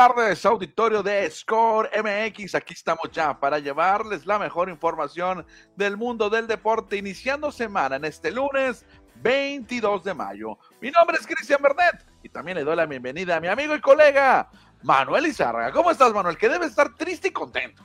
Tardes, auditorio de Score MX. Aquí estamos ya para llevarles la mejor información del mundo del deporte, iniciando semana en este lunes 22 de mayo. Mi nombre es Cristian Bernet y también le doy la bienvenida a mi amigo y colega Manuel Izárraga. ¿Cómo estás, Manuel? Que debe estar triste y contento.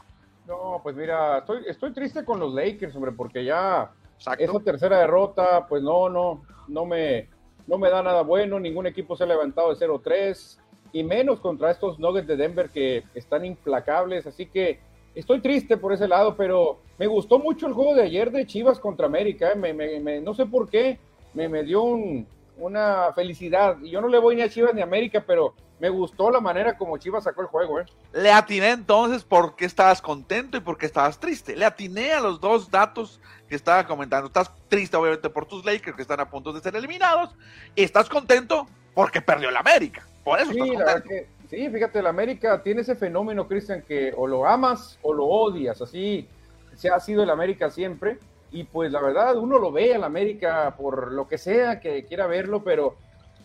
No, pues mira, estoy, estoy triste con los Lakers, hombre, porque ya esa tercera derrota, pues no, no, no me, no me da nada bueno. Ningún equipo se ha levantado de 0-3 y menos contra estos Nuggets de Denver que están implacables. Así que estoy triste por ese lado, pero me gustó mucho el juego de ayer de Chivas contra América. ¿eh? no sé por qué, me, me dio una felicidad. Y yo no le voy ni a Chivas ni a América, pero me gustó la manera como Chivas sacó el juego. ¿eh? Le atiné entonces por qué estabas contento y por qué estabas triste. Le atiné a los dos datos que estaba comentando. Estás triste, obviamente, por tus Lakers que están a punto de ser eliminados. Y estás contento porque perdió el América. Por eso sí, la que, sí, fíjate, el América tiene ese fenómeno, Cristian, que o lo amas o lo odias, así se ha sido el América siempre. Y pues la verdad, uno lo ve al América por lo que sea que quiera verlo, pero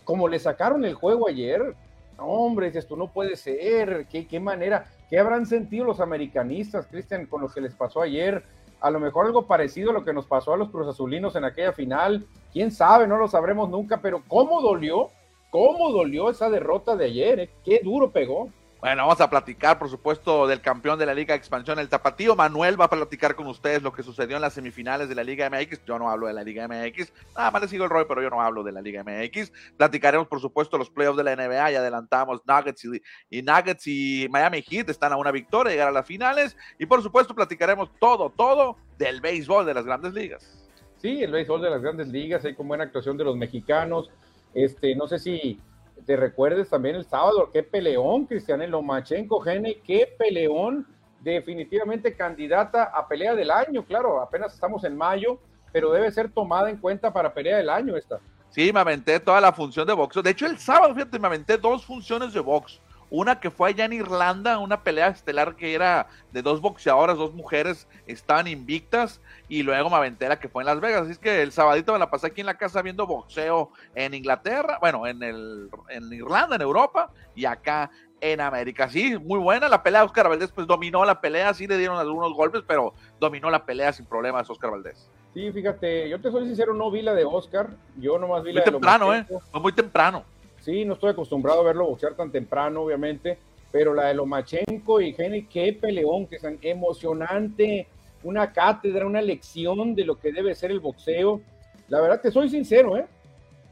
como le sacaron el juego ayer, hombre, dices tú, no puede ser, ¿Qué, qué manera, qué habrán sentido los americanistas, Cristian, con lo que les pasó ayer. A lo mejor algo parecido a lo que nos pasó a los Cruz Azulinos en aquella final, quién sabe, no lo sabremos nunca, pero cómo dolió cómo dolió esa derrota de ayer, ¿eh? qué duro pegó. Bueno, vamos a platicar, por supuesto, del campeón de la Liga de Expansión, el Tapatío. Manuel va a platicar con ustedes lo que sucedió en las semifinales de la Liga MX. Yo no hablo de la Liga MX, nada más le sigo el rol, pero yo no hablo de la Liga MX. Platicaremos, por supuesto, los playoffs de la NBA. Ya adelantamos Nuggets y, Nuggets y Miami Heat están a una victoria, llegar a las finales. Y, por supuesto, platicaremos todo, todo del béisbol de las grandes ligas. Sí, el béisbol de las grandes ligas, ahí con buena actuación de los mexicanos este, no sé si te recuerdes también el sábado, qué peleón, Cristian Lomachenko, Gene, qué peleón, definitivamente candidata a pelea del año, claro, apenas estamos en mayo, pero debe ser tomada en cuenta para pelea del año esta. Sí, me aventé toda la función de boxeo. De hecho, el sábado, fíjate, me aventé dos funciones de box. Una que fue allá en Irlanda, una pelea estelar que era de dos boxeadoras, dos mujeres, estaban invictas, y luego me aventé la que fue en Las Vegas. Así es que el sabadito me la pasé aquí en la casa viendo boxeo en Inglaterra, bueno, en, el, en Irlanda, en Europa, y acá en América. Sí, muy buena la pelea. Oscar Valdés pues dominó la pelea, sí le dieron algunos golpes, pero dominó la pelea sin problemas Oscar Valdés. Sí, fíjate, yo te soy sincero, no vi la de Oscar, yo nomás vi muy la de temprano, ¿eh? Fue muy temprano. Sí, no estoy acostumbrado a verlo boxear tan temprano, obviamente, pero la de Lomachenko y Jenny, qué peleón, que es emocionante, una cátedra, una lección de lo que debe ser el boxeo. La verdad que soy sincero, ¿eh?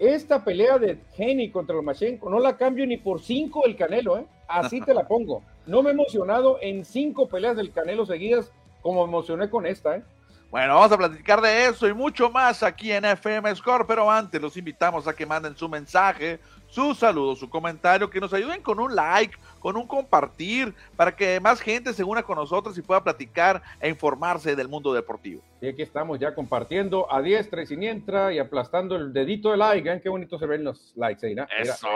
Esta pelea de Jenny contra Lomachenko no la cambio ni por cinco del Canelo, ¿eh? Así te la pongo. No me he emocionado en cinco peleas del Canelo seguidas como me emocioné con esta, ¿eh? Bueno, vamos a platicar de eso y mucho más aquí en FM Score, pero antes los invitamos a que manden su mensaje, su saludo, su comentario, que nos ayuden con un like, con un compartir, para que más gente se una con nosotros y pueda platicar e informarse del mundo deportivo. Y aquí estamos ya compartiendo a diestra y siniestra y aplastando el dedito de like. ¿eh? Qué bonito se ven los likes ahí, Eso.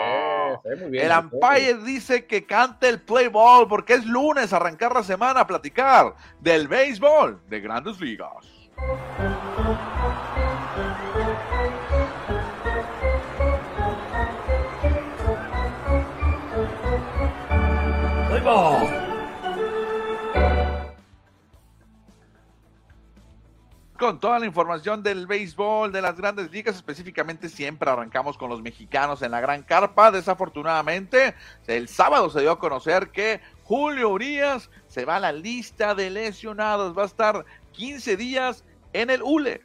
el Ampire dice que cante el play ball porque es lunes, arrancar la semana a platicar del béisbol de grandes ligas. Con toda la información del béisbol, de las grandes ligas, específicamente siempre arrancamos con los mexicanos en la gran carpa. Desafortunadamente, el sábado se dio a conocer que Julio Urias se va a la lista de lesionados. Va a estar 15 días en el ULE.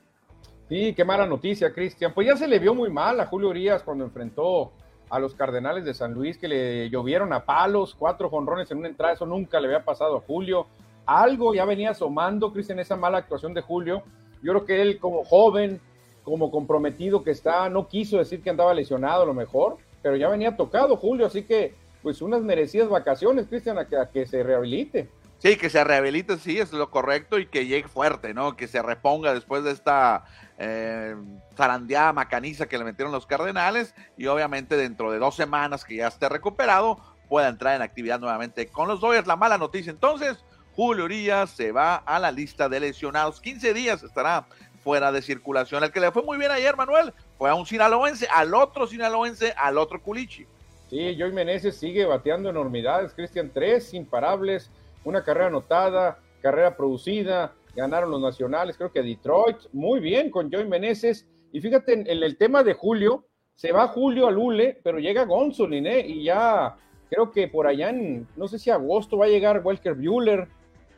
Sí, qué mala noticia, Cristian. Pues ya se le vio muy mal a Julio Urias cuando enfrentó a los Cardenales de San Luis que le llovieron a palos, cuatro jonrones en una entrada, eso nunca le había pasado a Julio. Algo ya venía asomando, Cristian, esa mala actuación de Julio. Yo creo que él como joven, como comprometido que está, no quiso decir que andaba lesionado a lo mejor, pero ya venía tocado Julio, así que pues unas merecidas vacaciones, Cristian, a que, se rehabilite. Sí, que se rehabilite, sí, es lo correcto y que llegue fuerte, ¿no? Que se reponga después de esta eh, zarandeada macaniza que le metieron los Cardenales y obviamente dentro de dos semanas que ya esté recuperado pueda entrar en actividad nuevamente con los Dodgers. La mala noticia entonces, Julio Urias se va a la lista de lesionados. 15 días estará fuera de circulación. El que le fue muy bien ayer, Manuel, fue a un sinaloense, al otro sinaloense, al otro culichi. Sí, Joey Meneses sigue bateando enormidades, Cristian, tres imparables, una carrera anotada, carrera producida, ganaron los nacionales, creo que Detroit, muy bien con Joey Meneses. Y fíjate, en, el tema de Julio, se va Julio al Ule, pero llega Gonzolin, ¿eh? Y ya creo que por allá no sé si agosto va a llegar Welker Bueller,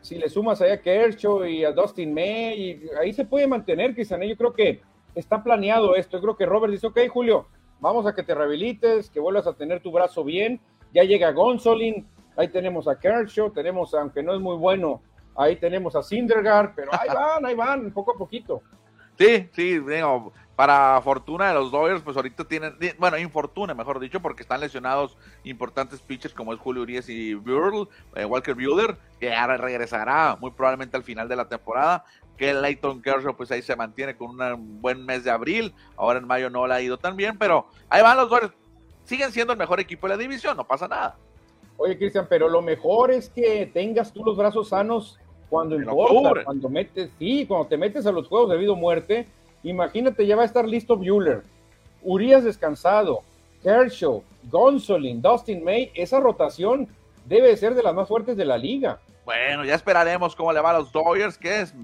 si le sumas allá a Kershaw y a Dustin May, ahí se puede mantener, Cristian, yo creo que está planeado esto, yo creo que Robert dice, ok, Julio, vamos a que te rehabilites, que vuelvas a tener tu brazo bien, ya llega Gonzolin, ahí tenemos a Kershaw, tenemos, aunque no es muy bueno, ahí tenemos a Sindergaard, pero ahí van, ahí van, poco a poquito. Sí, sí, digo, para fortuna de los Dodgers, pues ahorita tienen, bueno, infortuna, mejor dicho, porque están lesionados importantes pitchers como es Julio Urias y Burl, eh, Walker Buehler, que ahora regresará muy probablemente al final de la temporada. Que Leighton Kershaw, pues ahí se mantiene con un buen mes de abril. Ahora en mayo no le ha ido tan bien, pero ahí van los Dodgers. Siguen siendo el mejor equipo de la división, no pasa nada. Oye, Cristian, pero lo mejor es que tengas tú los brazos sanos cuando importa, cuando metes, sí, cuando te metes a los juegos de vida o muerte Imagínate, ya va a estar listo Bueller, Urias descansado, Kershaw, Gonsolin, Dustin May. Esa rotación debe ser de las más fuertes de la liga. Bueno, ya esperaremos cómo le va a los Dodgers, que es,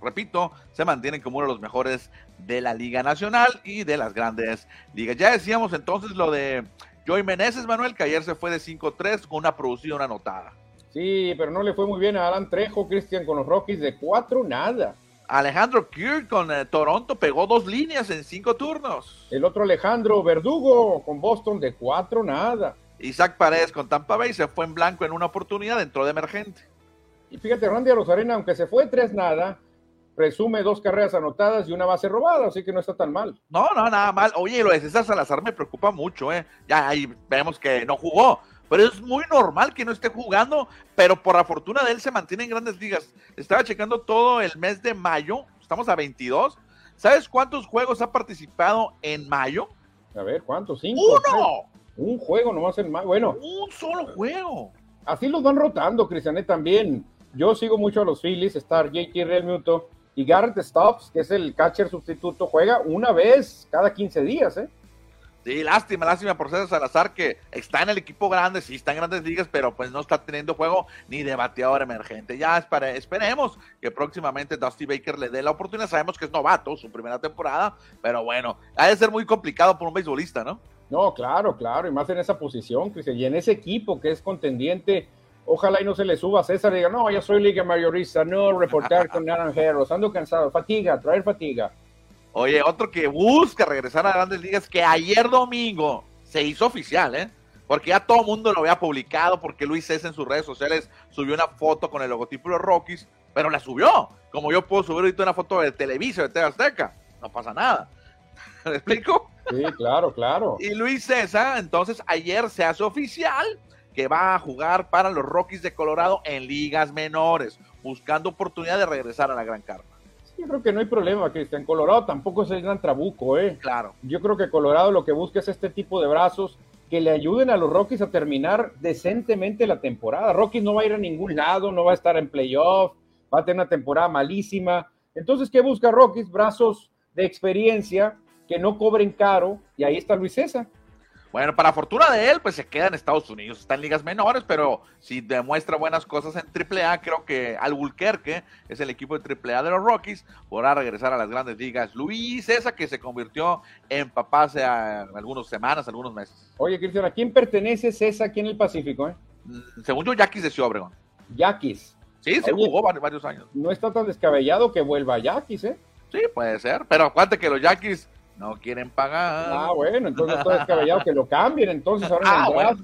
repito, se mantienen como uno de los mejores de la Liga Nacional y de las grandes ligas. Ya decíamos entonces lo de Joey Meneses, Manuel, que ayer se fue de 5-3 con una producción anotada. Sí, pero no le fue muy bien a Alan Trejo, Cristian, con los Rockies de 4 nada. Alejandro Kirk con eh, Toronto pegó dos líneas en cinco turnos. El otro Alejandro Verdugo con Boston de cuatro nada. Isaac Paredes con Tampa Bay se fue en blanco en una oportunidad, dentro de emergente. Y fíjate, Randy Rosarena, aunque se fue tres nada, presume dos carreras anotadas y una base robada, así que no está tan mal. No, no, nada mal. Oye, lo de César Salazar me preocupa mucho, ¿eh? Ya ahí vemos que no jugó, pero es muy normal que no esté jugando, pero por la fortuna de él se mantiene en grandes ligas. Estaba checando todo el mes de mayo, estamos a 22. ¿Sabes cuántos juegos ha participado en mayo? A ver, ¿cuántos? ¿Cinco? ¡Uno! Un juego nomás en mayo. Bueno. Un solo juego. Así los van rotando, Cristianet, también. Yo sigo mucho a los Phillies, está J.K. Realmuto y Garrett Stops, que es el catcher sustituto, juega una vez cada 15 días, ¿eh? Sí, lástima, lástima por César Salazar que está en el equipo grande, sí está en grandes ligas, pero pues no está teniendo juego ni de bateador emergente. Ya esperemos que próximamente Dusty Baker le dé la oportunidad. Sabemos que es novato, su primera temporada, pero bueno, ha de ser muy complicado por un beisbolista, ¿no? No, claro, claro, y más en esa posición, Cristian, y en ese equipo que es contendiente. Ojalá y no se le suba a César y diga, no, ya soy liga mayorista, no reportar con naranjeros, ando cansado, fatiga, traer fatiga. Oye, otro que busca regresar a grandes ligas, que ayer domingo se hizo oficial, ¿eh? Porque ya todo el mundo lo había publicado, porque Luis César en sus redes sociales subió una foto con el logotipo de los Rockies, pero la subió. Como yo puedo subir ahorita una foto de Televisa, de TV Azteca. No pasa nada. ¿Me explico? Sí, claro, claro. y Luis César, entonces, ayer se hace oficial que va a jugar para los Rockies de Colorado en ligas menores, buscando oportunidad de regresar a la Gran Carpa. Yo creo que no hay problema, Cristian. Colorado tampoco es el gran trabuco, ¿eh? Claro. Yo creo que Colorado lo que busca es este tipo de brazos que le ayuden a los Rockies a terminar decentemente la temporada. Rockies no va a ir a ningún lado, no va a estar en playoff, va a tener una temporada malísima. Entonces, ¿qué busca Rockies? Brazos de experiencia que no cobren caro, y ahí está Luis César. Bueno, para fortuna de él, pues se queda en Estados Unidos, está en ligas menores, pero si demuestra buenas cosas en AAA, creo que Albuquerque es el equipo de AAA de los Rockies, podrá regresar a las grandes ligas. Luis esa que se convirtió en papá hace algunas semanas, algunos meses. Oye, Cristian, ¿a quién pertenece César aquí en el Pacífico? Eh? Mm, según yo, Yaquis de Ciudad Obregón. Yaquis. Sí, se jugó varios, años. No está tan descabellado que vuelva a Yaquis, ¿eh? Sí, puede ser, pero acuérdate que los Yaquis no quieren pagar. Ah, bueno, entonces todo descabellado que lo cambien, entonces ahora ah,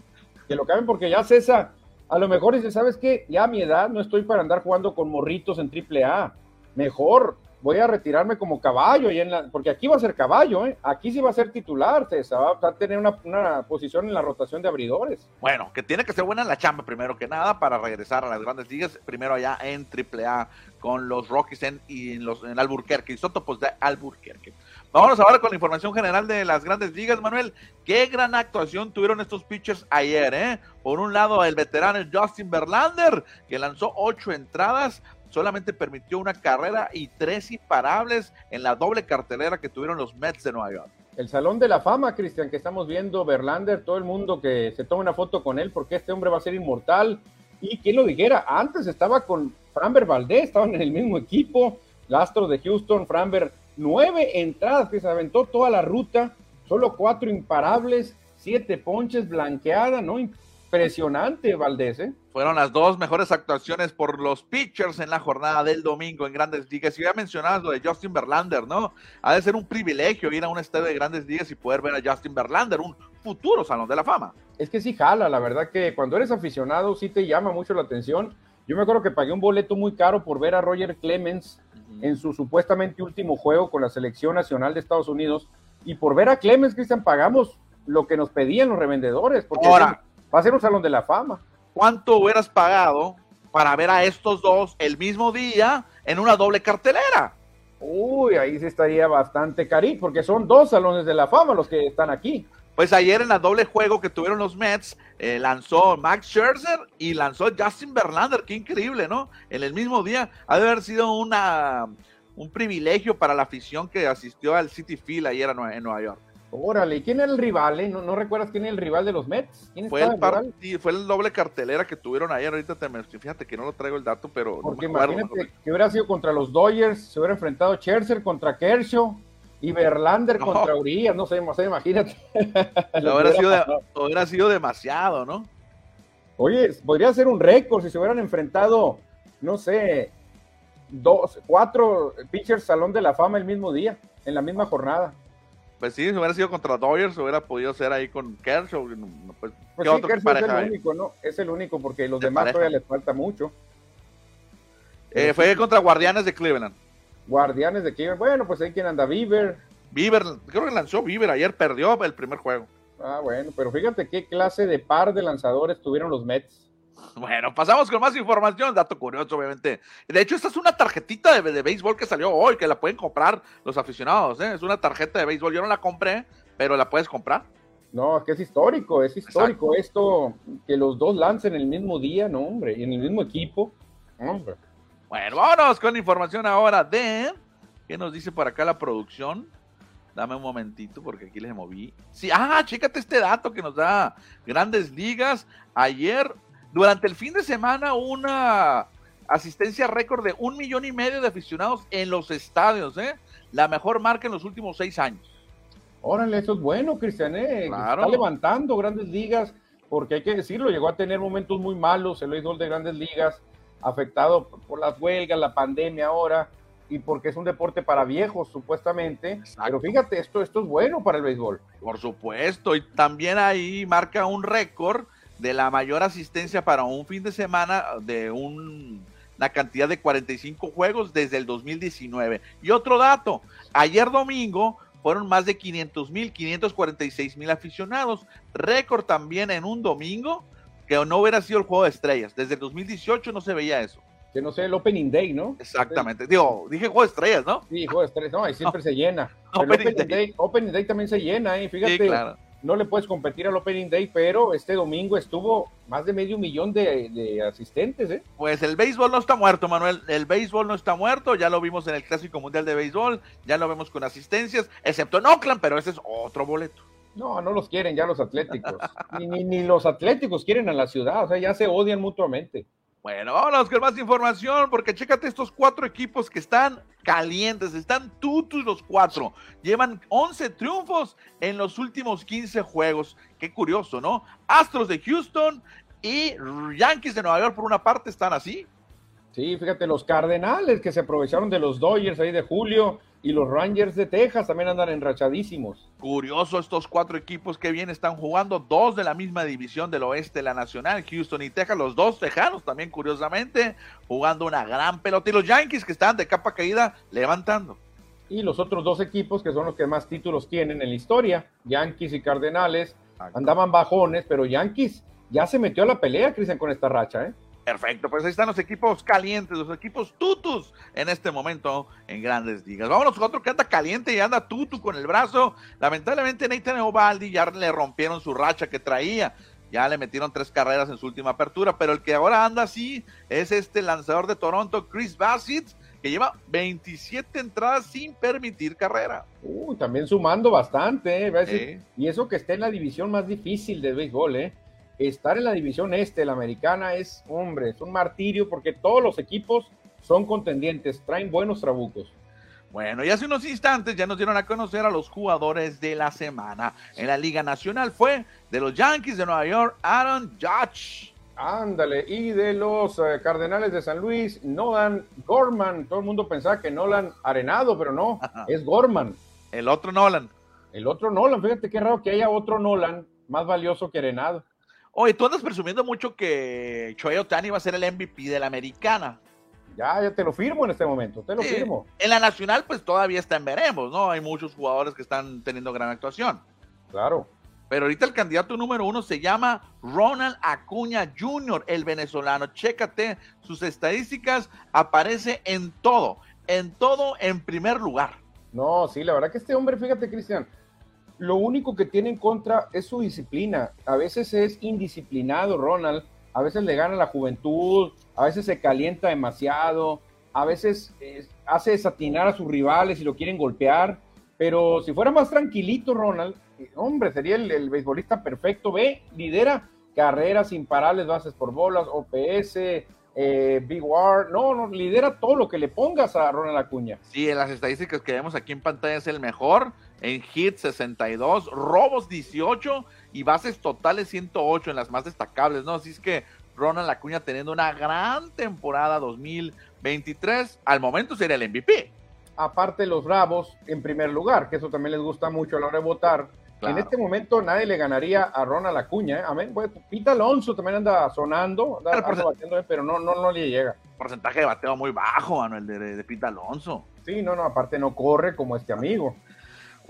que lo cambien porque ya César, a lo mejor dice, ¿sabes qué? Ya a mi edad no estoy para andar jugando con morritos en triple A. Mejor voy a retirarme como caballo, y en la, porque aquí va a ser caballo, ¿eh? aquí sí va a ser titular, César, va a tener una, una, posición en la rotación de abridores. Bueno, que tiene que ser buena en la chamba primero que nada para regresar a las grandes ligas, primero allá en AAA con los Rockies en, y en, los, en Alburquerque, isótopos de Alburquerque. Vámonos ahora con la información general de las grandes ligas, Manuel. Qué gran actuación tuvieron estos pitchers ayer, ¿eh? Por un lado, el veterano Justin Verlander, que lanzó ocho entradas, solamente permitió una carrera y tres imparables en la doble cartelera que tuvieron los Mets de Nueva York. El Salón de la Fama, Cristian, que estamos viendo, Verlander, todo el mundo que se toma una foto con él porque este hombre va a ser inmortal. Y quién lo dijera, antes estaba con Framber Valdez, estaban en el mismo equipo, Astros de Houston, Framber, nueve entradas que se aventó toda la ruta, solo cuatro imparables, siete ponches, blanqueada, ¿no? Impresionante, Valdés, ¿eh? Fueron las dos mejores actuaciones por los pitchers en la jornada del domingo en Grandes Ligas. Y ya mencionabas lo de Justin Verlander, ¿no? Ha de ser un privilegio ir a un estadio de Grandes Ligas y poder ver a Justin Verlander, un futuro Salón de la Fama. Es que sí jala, la verdad que cuando eres aficionado sí te llama mucho la atención. Yo me acuerdo que pagué un boleto muy caro por ver a Roger Clemens en su supuestamente último juego con la selección nacional de Estados Unidos. Y por ver a Clemens, Cristian, pagamos lo que nos pedían los revendedores. Porque Ahora, va a ser un salón de la fama. ¿Cuánto hubieras pagado para ver a estos dos el mismo día en una doble cartelera? Uy, ahí sí estaría bastante carito, porque son dos salones de la fama los que están aquí. Pues ayer en la doble juego que tuvieron los Mets, eh, lanzó Max Scherzer y lanzó Justin Verlander. Qué increíble, ¿no? En el mismo día. Ha de haber sido una, un privilegio para la afición que asistió al City Field ayer en Nueva York. Órale, ¿quién era el rival? Eh? ¿No, ¿No, recuerdas quién era el rival de los Mets? ¿Quién fue, el partido, fue el doble cartelera que tuvieron ayer. Ahorita te me, fíjate que no lo traigo el dato, pero. Porque no imagínate acuerdo. que hubiera sido contra los Dodgers, se hubiera enfrentado Scherzer contra Kershaw y Verlander no. contra Urias, no sé, no sé imagínate. Lo hubiera, sido de, hubiera sido demasiado, ¿no? Oye, podría ser un récord si se hubieran enfrentado, no sé, dos, cuatro pitchers Salón de la Fama el mismo día, en la misma jornada. Pues sí, si hubiera sido contra Dodgers, hubiera podido ser ahí con Kershaw. Pues, pues sí, Kershaw es el único, ¿no? Es el único, porque los de demás pareja. todavía les falta mucho. Eh, fue contra Guardianes de Cleveland. Guardianes de Cleveland. Bueno, pues ahí quien anda, Bieber. Bieber, creo que lanzó Bieber, ayer perdió el primer juego. Ah, bueno, pero fíjate qué clase de par de lanzadores tuvieron los Mets. Bueno, pasamos con más información, dato curioso, obviamente. De hecho, esta es una tarjetita de, de béisbol que salió hoy, que la pueden comprar los aficionados, ¿eh? Es una tarjeta de béisbol, yo no la compré, pero la puedes comprar. No, es que es histórico, es histórico Exacto. esto, que los dos lancen el mismo día, no, hombre, y en el mismo equipo. Hombre. Bueno, vámonos con información ahora de, ¿qué nos dice por acá la producción? Dame un momentito porque aquí les moví. Sí, ah, chécate este dato que nos da Grandes Ligas. Ayer durante el fin de semana, una asistencia récord de un millón y medio de aficionados en los estadios, ¿eh? La mejor marca en los últimos seis años. Órale, eso es bueno, Cristian, ¿eh? Claro. Está levantando grandes ligas, porque hay que decirlo, llegó a tener momentos muy malos el béisbol de grandes ligas, afectado por las huelgas, la pandemia ahora, y porque es un deporte para viejos, supuestamente. Exacto. Pero fíjate, esto, esto es bueno para el béisbol. Por supuesto, y también ahí marca un récord de la mayor asistencia para un fin de semana de un, una cantidad de 45 juegos desde el 2019. Y otro dato, ayer domingo fueron más de 500 mil, 546 mil aficionados, récord también en un domingo que no hubiera sido el juego de estrellas. Desde el 2018 no se veía eso. Que no sé, el Opening Day, ¿no? Exactamente. Digo, dije juego de estrellas, ¿no? Sí, juego de estrellas, no, y siempre no. se llena. Opening, Opening Day. Day. Opening Day también se llena, ¿eh? Fíjate. Sí, claro no le puedes competir al Opening Day, pero este domingo estuvo más de medio millón de, de, asistentes. ¿eh? Pues el béisbol no está muerto, Manuel. El béisbol no está muerto. Ya lo vimos en el Clásico Mundial de Béisbol. Ya lo vemos con asistencias, excepto en Oakland, pero ese es otro boleto. No, no los quieren ya los atléticos. ni, ni, ni, los atléticos quieren a la ciudad. O sea, ya se odian mutuamente. Bueno, vámonos con más información, porque chécate estos cuatro equipos que están calientes, están tutus los cuatro. Llevan 11 triunfos en los últimos 15 juegos. Qué curioso, ¿no? Astros de Houston y Yankees de Nueva York, por una parte, están así. Sí, fíjate, los Cardenales que se aprovecharon de los Dodgers ahí de julio y los Rangers de Texas también andan enrachadísimos. Curioso estos cuatro equipos que bien están jugando, dos de la misma división del oeste de la Nacional, Houston y Texas, los dos tejanos también curiosamente, jugando una gran pelota. Y los Yankees que están de capa caída levantando. Y los otros dos equipos que son los que más títulos tienen en la historia, Yankees y Cardenales, andaban bajones, pero Yankees ya se metió a la pelea, Cristian, con esta racha, ¿eh? Perfecto, pues ahí están los equipos calientes, los equipos tutus en este momento en grandes ligas. Vámonos con otro que anda caliente y anda tutu con el brazo. Lamentablemente Nathan Ovaldi ya le rompieron su racha que traía. Ya le metieron tres carreras en su última apertura, pero el que ahora anda así es este lanzador de Toronto, Chris Bassett, que lleva 27 entradas sin permitir carrera. Uy, también sumando bastante, ¿eh? Y eso que está en la división más difícil del béisbol, ¿eh? Estar en la división este, la americana, es, hombre, es un martirio porque todos los equipos son contendientes, traen buenos trabucos. Bueno, y hace unos instantes ya nos dieron a conocer a los jugadores de la semana. En la Liga Nacional fue de los Yankees de Nueva York, Aaron Judge. Ándale, y de los eh, Cardenales de San Luis, Nolan Gorman. Todo el mundo pensaba que Nolan Arenado, pero no, es Gorman. El otro Nolan. El otro Nolan, fíjate qué raro que haya otro Nolan más valioso que Arenado. Oye, tú andas presumiendo mucho que Choey Otani va a ser el MVP de la americana. Ya, ya te lo firmo en este momento, te lo firmo. En la nacional, pues todavía está en veremos, ¿no? Hay muchos jugadores que están teniendo gran actuación. Claro. Pero ahorita el candidato número uno se llama Ronald Acuña Jr., el venezolano. Chécate sus estadísticas, aparece en todo, en todo en primer lugar. No, sí, la verdad que este hombre, fíjate, Cristian, lo único que tiene en contra es su disciplina. A veces es indisciplinado, Ronald a veces le gana la juventud, a veces se calienta demasiado, a veces eh, hace desatinar a sus rivales y lo quieren golpear, pero si fuera más tranquilito, Ronald, eh, hombre, sería el, beisbolista perfecto. Ve, lidera carreras imparables, bases por bolas, OPS, eh, Big War, no, no, lidera todo lo que le pongas a Ronald Acuña. Sí, en las estadísticas que vemos aquí en pantalla es el mejor, en hits 62, robos 18 y bases totales 108 en las más destacables, ¿no? Así es que Ronald Acuña teniendo una gran temporada 2023, al momento sería el MVP. Aparte los Bravos en primer lugar, que eso también les gusta mucho a la hora de votar. En este momento nadie le ganaría a Ronald Acuña, ¿eh? Amén. Pita Alonso también anda sonando, anda, pero no, no, no le llega. Porcentaje de bateo muy bajo, Manuel, de, de Pita Alonso. Sí, no, no, aparte no corre como este amigo.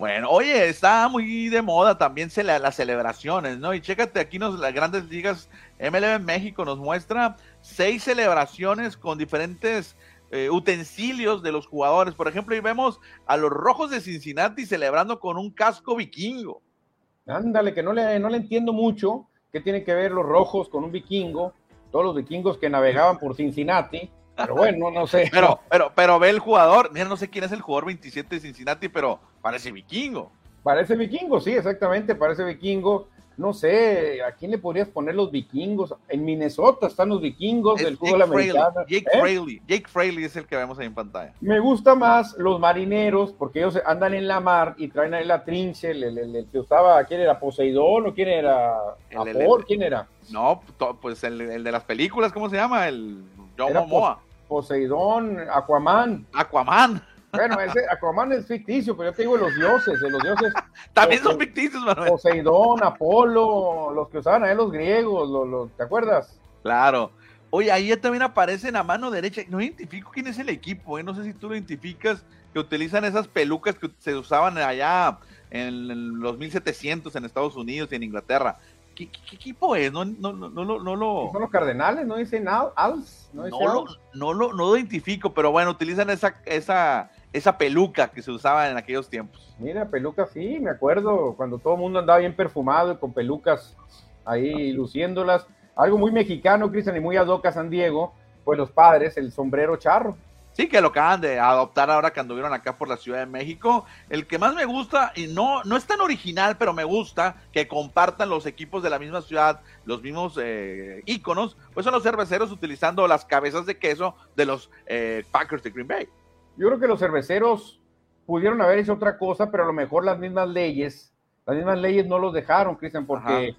Bueno, oye, está muy de moda también se las celebraciones, ¿no? Y chécate, aquí nos, las grandes ligas MLB México nos muestra seis celebraciones con diferentes eh, utensilios de los jugadores. Por ejemplo, ahí vemos a los rojos de Cincinnati celebrando con un casco vikingo. Ándale, que no le, no le entiendo mucho qué tienen que ver los rojos con un vikingo, todos los vikingos que navegaban por Cincinnati. Pero bueno, no sé. Pero, pero, pero ve el jugador, mira, no sé quién es el jugador 27 de Cincinnati, pero parece vikingo. Parece vikingo, sí, exactamente, parece vikingo. No sé, ¿a quién le podrías poner los vikingos? En Minnesota están los vikingos del fútbol americano. Jake ¿Eh? Fraley, Jake Fraley es el que vemos ahí en pantalla. Me gusta más los marineros porque ellos andan en la mar y traen ahí la trinche, el, que usaba, ¿quién era? ¿Poseidón o quién era? ¿Apor? ¿Quién era? No, pues el, de las películas, ¿cómo se llama? El John Momoa. Poseidón, Aquaman. Aquaman. Bueno, ese Aquaman es ficticio, pero yo te digo los dioses, de los dioses. También son ficticios, Manuel. Poseidón, Apolo, los que usaban ahí los griegos, los, ¿te acuerdas? Claro. Oye, ahí también aparecen a mano derecha. No identifico quién es el equipo, ¿eh? no sé si tú lo identificas, que utilizan esas pelucas que se usaban allá en los 1700 en Estados Unidos y en Inglaterra. ¿Qué, equipo es? No, no, no, no, no lo... Son los Cardenales, no dicen Als. No, lo, no, lo, no lo identifico, pero bueno, utilizan esa, esa, esa peluca que se usaba en aquellos tiempos. Mira, peluca, sí, me acuerdo cuando todo el mundo andaba bien perfumado y con pelucas ahí luciéndolas. Algo muy mexicano, Cristian, y muy adoca San Diego, pues los padres, el sombrero charro. Sí, que lo acaban de adoptar ahora que anduvieron acá por la Ciudad de México. El que más me gusta, y no, no es tan original, pero me gusta que compartan los equipos de la misma ciudad, los mismos eh, íconos, pues son los cerveceros utilizando las cabezas de queso de los eh, Packers de Green Bay. Yo creo que los cerveceros pudieron haber hecho otra cosa, pero a lo mejor las mismas leyes, las mismas leyes no los dejaron, Cristian, porque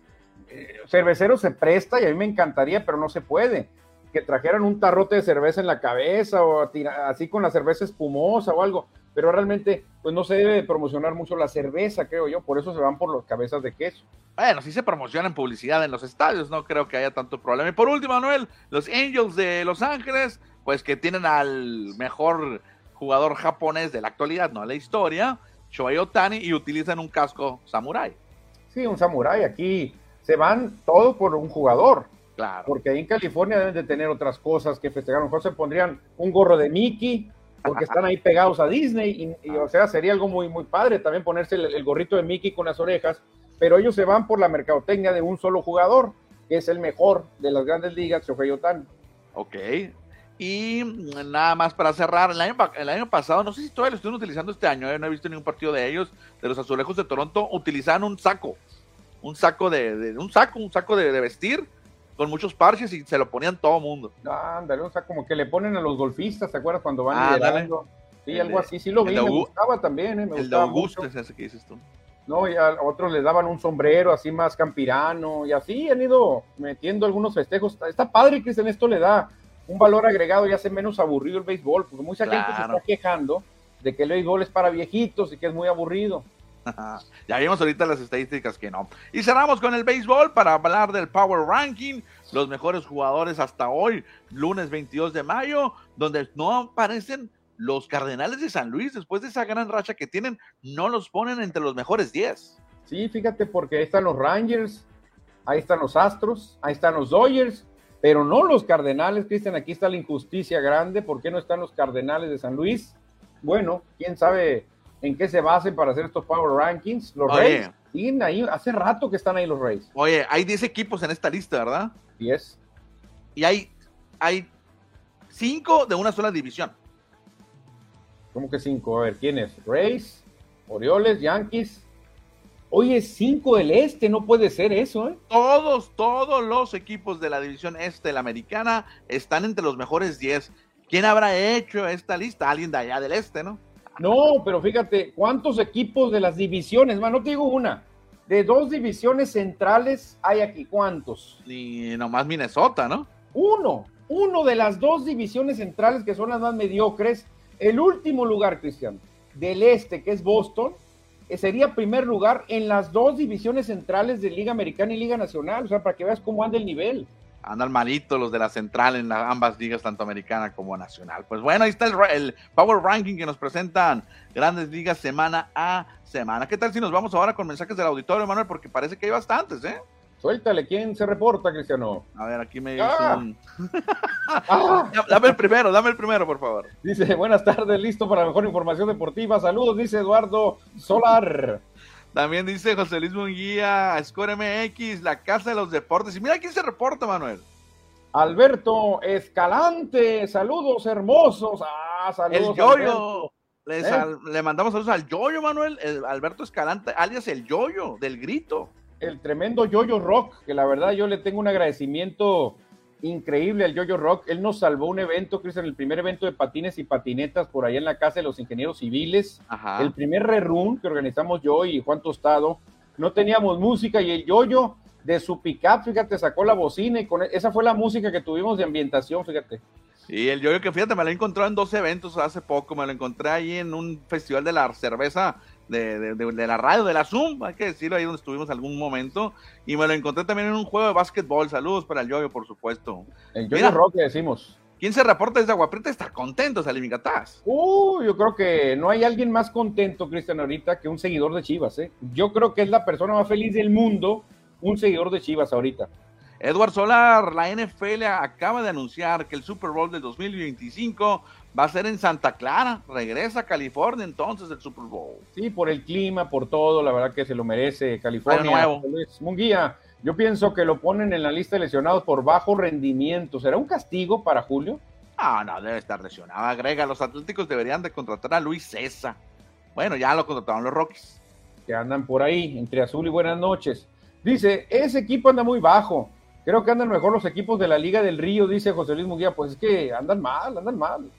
eh, cerveceros se presta y a mí me encantaría, pero no se puede que trajeran un tarrote de cerveza en la cabeza o así con la cerveza espumosa o algo, pero realmente pues no se debe promocionar mucho la cerveza, creo yo, por eso se van por las cabezas de queso. Bueno, sí se promociona en publicidad en los estadios, no creo que haya tanto problema. Y por último, Manuel, los Angels de Los Ángeles, pues que tienen al mejor jugador japonés de la actualidad, no de la historia, Shohei Otani, y utilizan un casco samurai. Sí, un samurai, aquí se van todo por un jugador porque ahí en California deben de tener otras cosas que festejar. A lo mejor se pondrían un gorro de Mickey, porque están ahí pegados a Disney. Y, o sea, sería algo muy, muy padre también ponerse el, gorrito de Mickey con las orejas. Pero ellos se van por la mercadotecnia de un solo jugador, que es el mejor de las grandes ligas, Shohei Otani. Ok. Y nada más para cerrar, el año, el año pasado, no sé si todavía lo estuvieron utilizando este año, ¿eh? no he visto ningún partido de ellos, de los azulejos de Toronto, utilizaban un saco, un saco de, un saco, un saco de, vestir con muchos parches y se lo ponían todo mundo. Ándale, o sea, como que le ponen a los golfistas, ¿te acuerdas cuando van ah, liderando? Sí, algo así, sí lo vi, me gustaba también, ¿eh? Me el de Augusto es ese que dices tú. No, y a otros les daban un sombrero así más campirano y así han ido metiendo algunos festejos. Está padre que en esto le da un valor agregado y hace menos aburrido el béisbol, porque mucha gente se está quejando de que el béisbol es para viejitos y que es muy aburrido. ya vimos ahorita las estadísticas que no. Y cerramos con el béisbol para hablar del Power Ranking, los mejores jugadores hasta hoy, lunes 22 de mayo, donde no aparecen los Cardenales de San Luis, después de esa gran racha que tienen, no los ponen entre los mejores 10. Sí, fíjate, porque ahí están los Rangers, ahí están los Astros, ahí están los Dodgers, pero no los Cardenales, Cristian, aquí está la injusticia grande, ¿por qué no están los Cardenales de San Luis? Bueno, quién sabe en qué se basen para hacer estos Power Rankings. Los Reyes, ahí, hace rato que están ahí los Reyes. Oye, hay 10 equipos en esta lista, ¿verdad? 10. Y hay, hay 5 de una sola división. ¿Cómo que 5? A ver, ¿quién es? Rays, Orioles, Yankees, Oye, cinco del este, no puede ser eso, ¿eh? Todos, todos los equipos de la división este de la americana están entre los mejores 10. ¿Quién habrá hecho esta lista? Alguien de allá del este, ¿no? No, pero fíjate, ¿cuántos equipos de las divisiones? Más, no te digo una. De dos divisiones centrales hay aquí, ¿cuántos? Y nomás Minnesota, ¿no? Uno, uno de las dos divisiones centrales que son las más mediocres. El último lugar, Cristian, del este, que es Boston, sería primer lugar en las dos divisiones centrales de Liga Americana y Liga Nacional, o sea, para que veas cómo anda el nivel. Andan malito los de la central en ambas ligas, tanto americana como nacional. Pues bueno, ahí está el, el, Power Ranking que nos presentan grandes ligas semana a semana. ¿Qué tal si nos vamos ahora con mensajes del auditorio, Manuel? Porque parece que hay bastantes, ¿eh? Suéltale, ¿quién se reporta, Cristiano? A ver, aquí me ah. dicen. Ah. dame el primero, dame el primero, por favor. Dice, buenas tardes, listo para mejor información deportiva. Saludos, dice Eduardo Solar. También dice José Luis Munguía, Score MX, la casa de los deportes. Y mira quién se reporta, Manuel. Alberto Escalante, saludos hermosos. Ah, saludos. El Yoyo. ¿Eh? Le mandamos saludos al Yoyo, Manuel. Alberto Escalante, alias el Yoyo, del grito el tremendo Yoyo Rock, que la verdad yo le tengo un agradecimiento increíble al Yoyo Rock. Él nos salvó un evento, Cristian, el primer evento de patines y patinetas por ahí en la Casa de los Ingenieros Civiles. El primer rerun que organizamos yo y Juan Tostado. No teníamos música y el Yoyo de su pickup, fíjate, sacó la bocina y con e, esa fue la música que tuvimos de ambientación, fíjate. Y el Yoyo que fíjate, me lo he encontrado en dos eventos hace poco, me lo encontré ahí en un festival de la cerveza de, la radio, de la Zoom, hay que decirlo, ahí donde estuvimos algún momento. Y me lo encontré también en un juego de básquetbol. Saludos para el Yoyo, por supuesto. El Yoyo Rock, decimos. ¿Quién se reporta desde Aguaprieta? Está contento, Salimicatás. Uh, yo creo que no hay alguien más contento, Cristian, ahorita que un seguidor de Chivas. ¿eh? Yo creo que es la persona más feliz del mundo, un seguidor de Chivas ahorita. Edward Solar, la NFL acaba de anunciar que el Super Bowl del 2025 va a ser en Santa Clara, regresa a California entonces el Super Bowl. Sí, por el clima, por todo, la verdad que se lo merece California. Nuevo. Munguía, yo pienso que lo ponen en la lista de lesionados por bajo rendimiento. ¿Será un castigo para Julio? Ah, no, debe estar lesionado. Agrega, los Atléticos deberían de contratar a Luis César. Bueno, ya lo contrataron los Rockies. Que andan por ahí, entre azul y buenas noches. Dice, ese equipo anda muy bajo. Creo que andan mejor los equipos de la Liga del Río, dice José Luis Munguía. Pues es que andan mal, andan mal.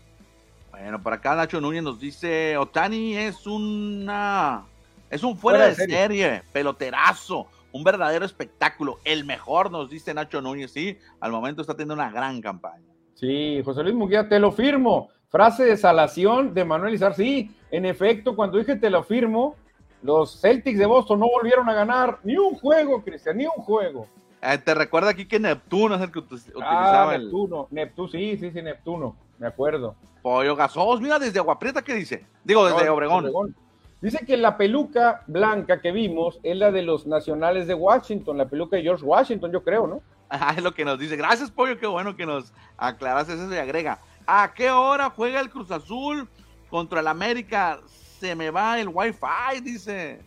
Bueno, por acá Nacho Núñez nos dice, Otani es una... Es un fuera, de, serie. peloterazo, un verdadero espectáculo, el mejor, nos dice Nacho Núñez, sí, al momento está teniendo una gran campaña. Sí, José Luis Munguía, te lo firmo. Frase de salación de Manuel Izar, sí, en efecto, cuando dije te lo firmo, los Celtics de Boston no volvieron a ganar ni un juego, Cristian, ni un juego. Eh, te recuerda aquí que Neptuno es el que ah, utilizaba ah, Neptuno, Neptuno, sí, sí, sí, Neptuno, me acuerdo. Pollo Gasos, mira desde Aguaprieta, ¿qué dice? Digo, desde Obregón. Dice que la peluca blanca que vimos es la de los nacionales de Washington, la peluca de George Washington, yo creo, ¿no? Ah, es lo que nos dice. Gracias, Pollo, qué bueno que nos aclaras eso y agrega. ¿A qué hora juega el Cruz Azul contra el América? Se me va el wifi, dice.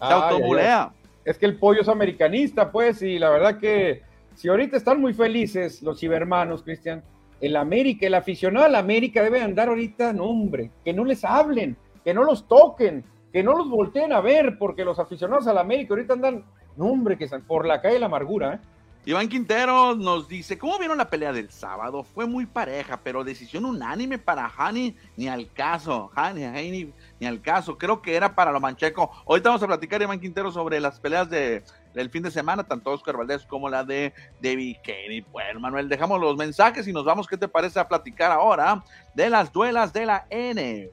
Se autobulea. Es que el pollo es americanista, pues, y la verdad que si ahorita están muy felices los cibermanos, Cristian, el América, el aficionado al América debe andar ahorita, no hombre, que no les hablen, que no los toquen, que no los volteen a ver, porque los aficionados al América ahorita andan, no hombre, que están por la calle de la amargura, ¿eh? Iván Quintero nos dice, ¿cómo vieron la pelea del sábado? Fue muy pareja, pero decisión unánime para Hani, ni al caso. Hani, Hani, ni al caso. Creo que era para lo mancheco. Ahorita vamos a platicar, Iván Quintero, sobre las peleas de, del fin de semana, tanto Oscar Valdés como la de David Kenny. Bueno, Manuel, dejamos los mensajes y nos vamos, ¿qué te parece a platicar ahora de las duelas de la NBA?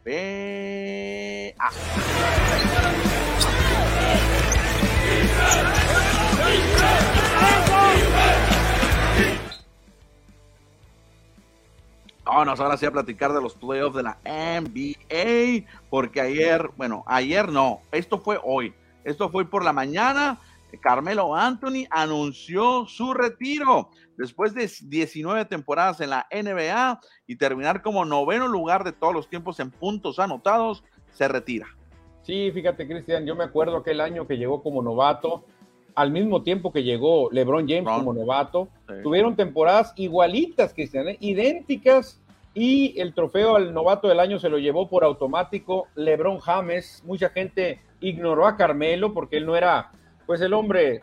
Vámonos ahora sí a platicar de los playoffs de la NBA, porque ayer, bueno, ayer no, esto fue hoy, esto fue por la mañana, Carmelo Anthony anunció su retiro después de 19 temporadas en la NBA y terminar como noveno lugar de todos los tiempos en puntos anotados, se retira. Sí, fíjate, Cristian, yo me acuerdo aquel año que llegó como novato, al mismo tiempo que llegó LeBron James como novato. Tuvieron temporadas igualitas, Cristian, ¿eh? idénticas. Y el trofeo al novato del año se lo llevó por automático LeBron James. Mucha gente ignoró a Carmelo porque él no era, pues, el hombre,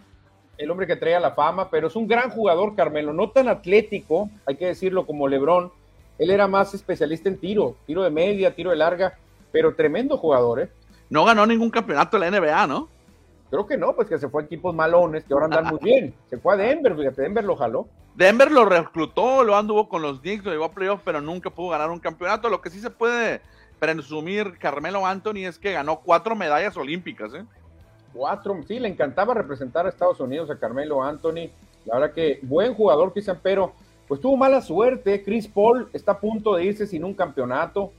el hombre que traía la fama, pero es un gran jugador, Carmelo, no tan atlético, hay que decirlo como LeBron. Él era más especialista en tiro, tiro de media, tiro de larga, pero tremendo jugador, ¿eh? No ganó ningún campeonato de la NBA, ¿no? Creo que no, pues que se fue a equipos malones que ahora andan muy bien. Se fue a Denver, fíjate, Denver lo jaló. Denver lo reclutó, lo anduvo con los Knicks, lo llevó a playoffs, pero nunca pudo ganar un campeonato. Lo que sí se puede presumir Carmelo Anthony es que ganó cuatro medallas olímpicas, ¿eh? Cuatro, sí, le encantaba representar a Estados Unidos a Carmelo Anthony. La verdad que buen jugador, quizá, pero pues tuvo mala suerte. Chris Paul está a punto de irse sin un campeonato.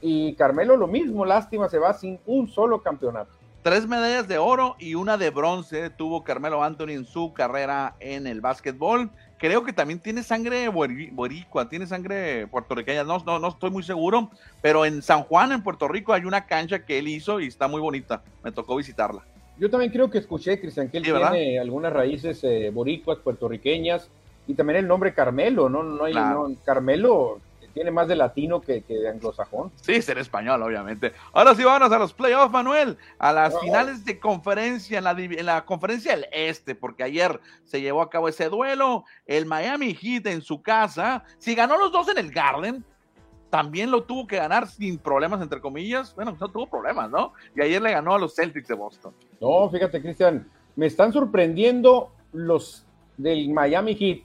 Y Carmelo lo mismo, lástima, se va sin un solo campeonato. Tres medallas de oro y una de bronce tuvo Carmelo Anthony en su carrera en el básquetbol. Creo que también tiene sangre boricua, tiene sangre puertorriqueña, no, no, no estoy muy seguro, pero en San Juan, en Puerto Rico, hay una cancha que él hizo y está muy bonita. Me tocó visitarla. Yo también creo que escuché, Cristian, que él tiene algunas raíces eh, boricuas, puertorriqueñas, y también el nombre Carmelo, ¿no? no, hay, no Carmelo tiene más de latino que, de anglosajón. Sí, ser español, obviamente. Ahora sí, vamos a los playoffs, Manuel, a las finales de conferencia, en la, en la conferencia del Este, porque ayer se llevó a cabo ese duelo. El Miami Heat en su casa, si ganó los dos en el Garden, también lo tuvo que ganar sin problemas, entre comillas. Bueno, no tuvo problemas, ¿no? Y ayer le ganó a los Celtics de Boston. No, fíjate, Cristian, me están sorprendiendo los del Miami Heat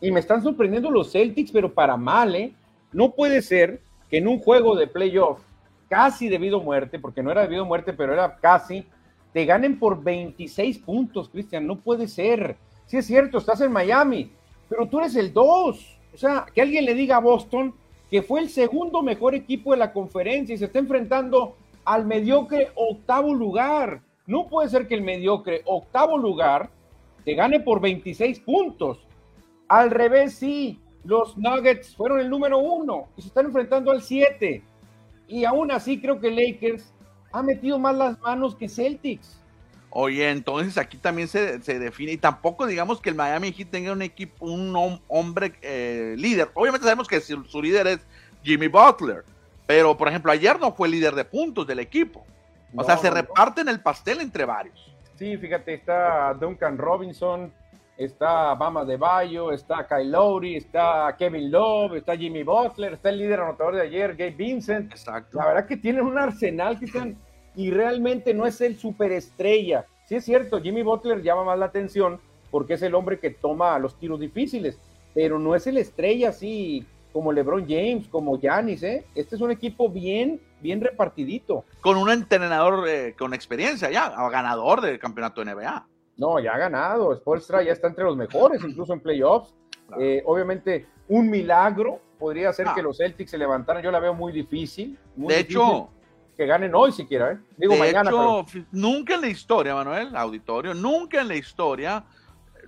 y me están sorprendiendo los Celtics, pero para mal, ¿eh? No puede ser que en un juego de playoff casi debido a muerte, porque no era debido a muerte, pero era casi, te ganen por 26 puntos, Cristian. No puede ser. Sí es cierto, estás en Miami, pero tú eres el 2. O sea, que alguien le diga a Boston que fue el segundo mejor equipo de la conferencia y se está enfrentando al mediocre octavo lugar. No puede ser que el mediocre octavo lugar te gane por 26 puntos. Al revés, sí los Nuggets fueron el número uno y se están enfrentando al siete. Y aún así creo que Lakers ha metido más las manos que Celtics. Oye, entonces aquí también se, define, y tampoco digamos que el Miami Heat tenga un equipo, un hombre eh, líder. Obviamente sabemos que su, su, líder es Jimmy Butler, pero por ejemplo ayer no fue líder de puntos del equipo. O sea, se reparten el pastel entre varios. Sí, fíjate, está Duncan Robinson, está Bama de Bayo, está Kyle Lowry, está Kevin Love, está Jimmy Butler, está el líder anotador de ayer, Gabe Vincent. Exacto. La verdad que tienen un arsenal que están, y realmente no es el superestrella. Sí es cierto, Jimmy Butler llama más la atención porque es el hombre que toma los tiros difíciles, pero no es el estrella así como LeBron James, como Giannis, ¿eh? Este es un equipo bien, bien repartidito. Con un entrenador eh, con experiencia ya, ganador del campeonato de NBA. No, ya ha ganado. Spolstra ya está entre los mejores, incluso en playoffs. Eh, obviamente, un milagro podría ser que ah. los Celtics se levantaran. Yo la veo muy difícil. de hecho, que ganen hoy siquiera, ¿eh? Digo, mañana. Hecho, nunca en la historia, Manuel, auditorio, nunca en la historia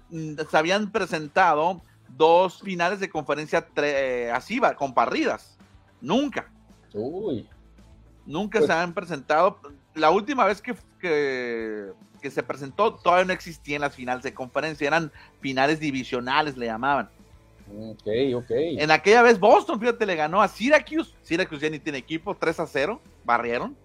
mm, se habían presentado dos finales de conferencia eh, así, con parridas. Nunca. Uy. Nunca pues se han presentado. La última vez que, que que se presentó todavía no existían las finales de conferencia, eran finales divisionales, le llamaban. Ok, ok. En aquella vez Boston, fíjate, le ganó a Syracuse. Syracuse ya ni tiene equipo, 3 a 0, barrieron.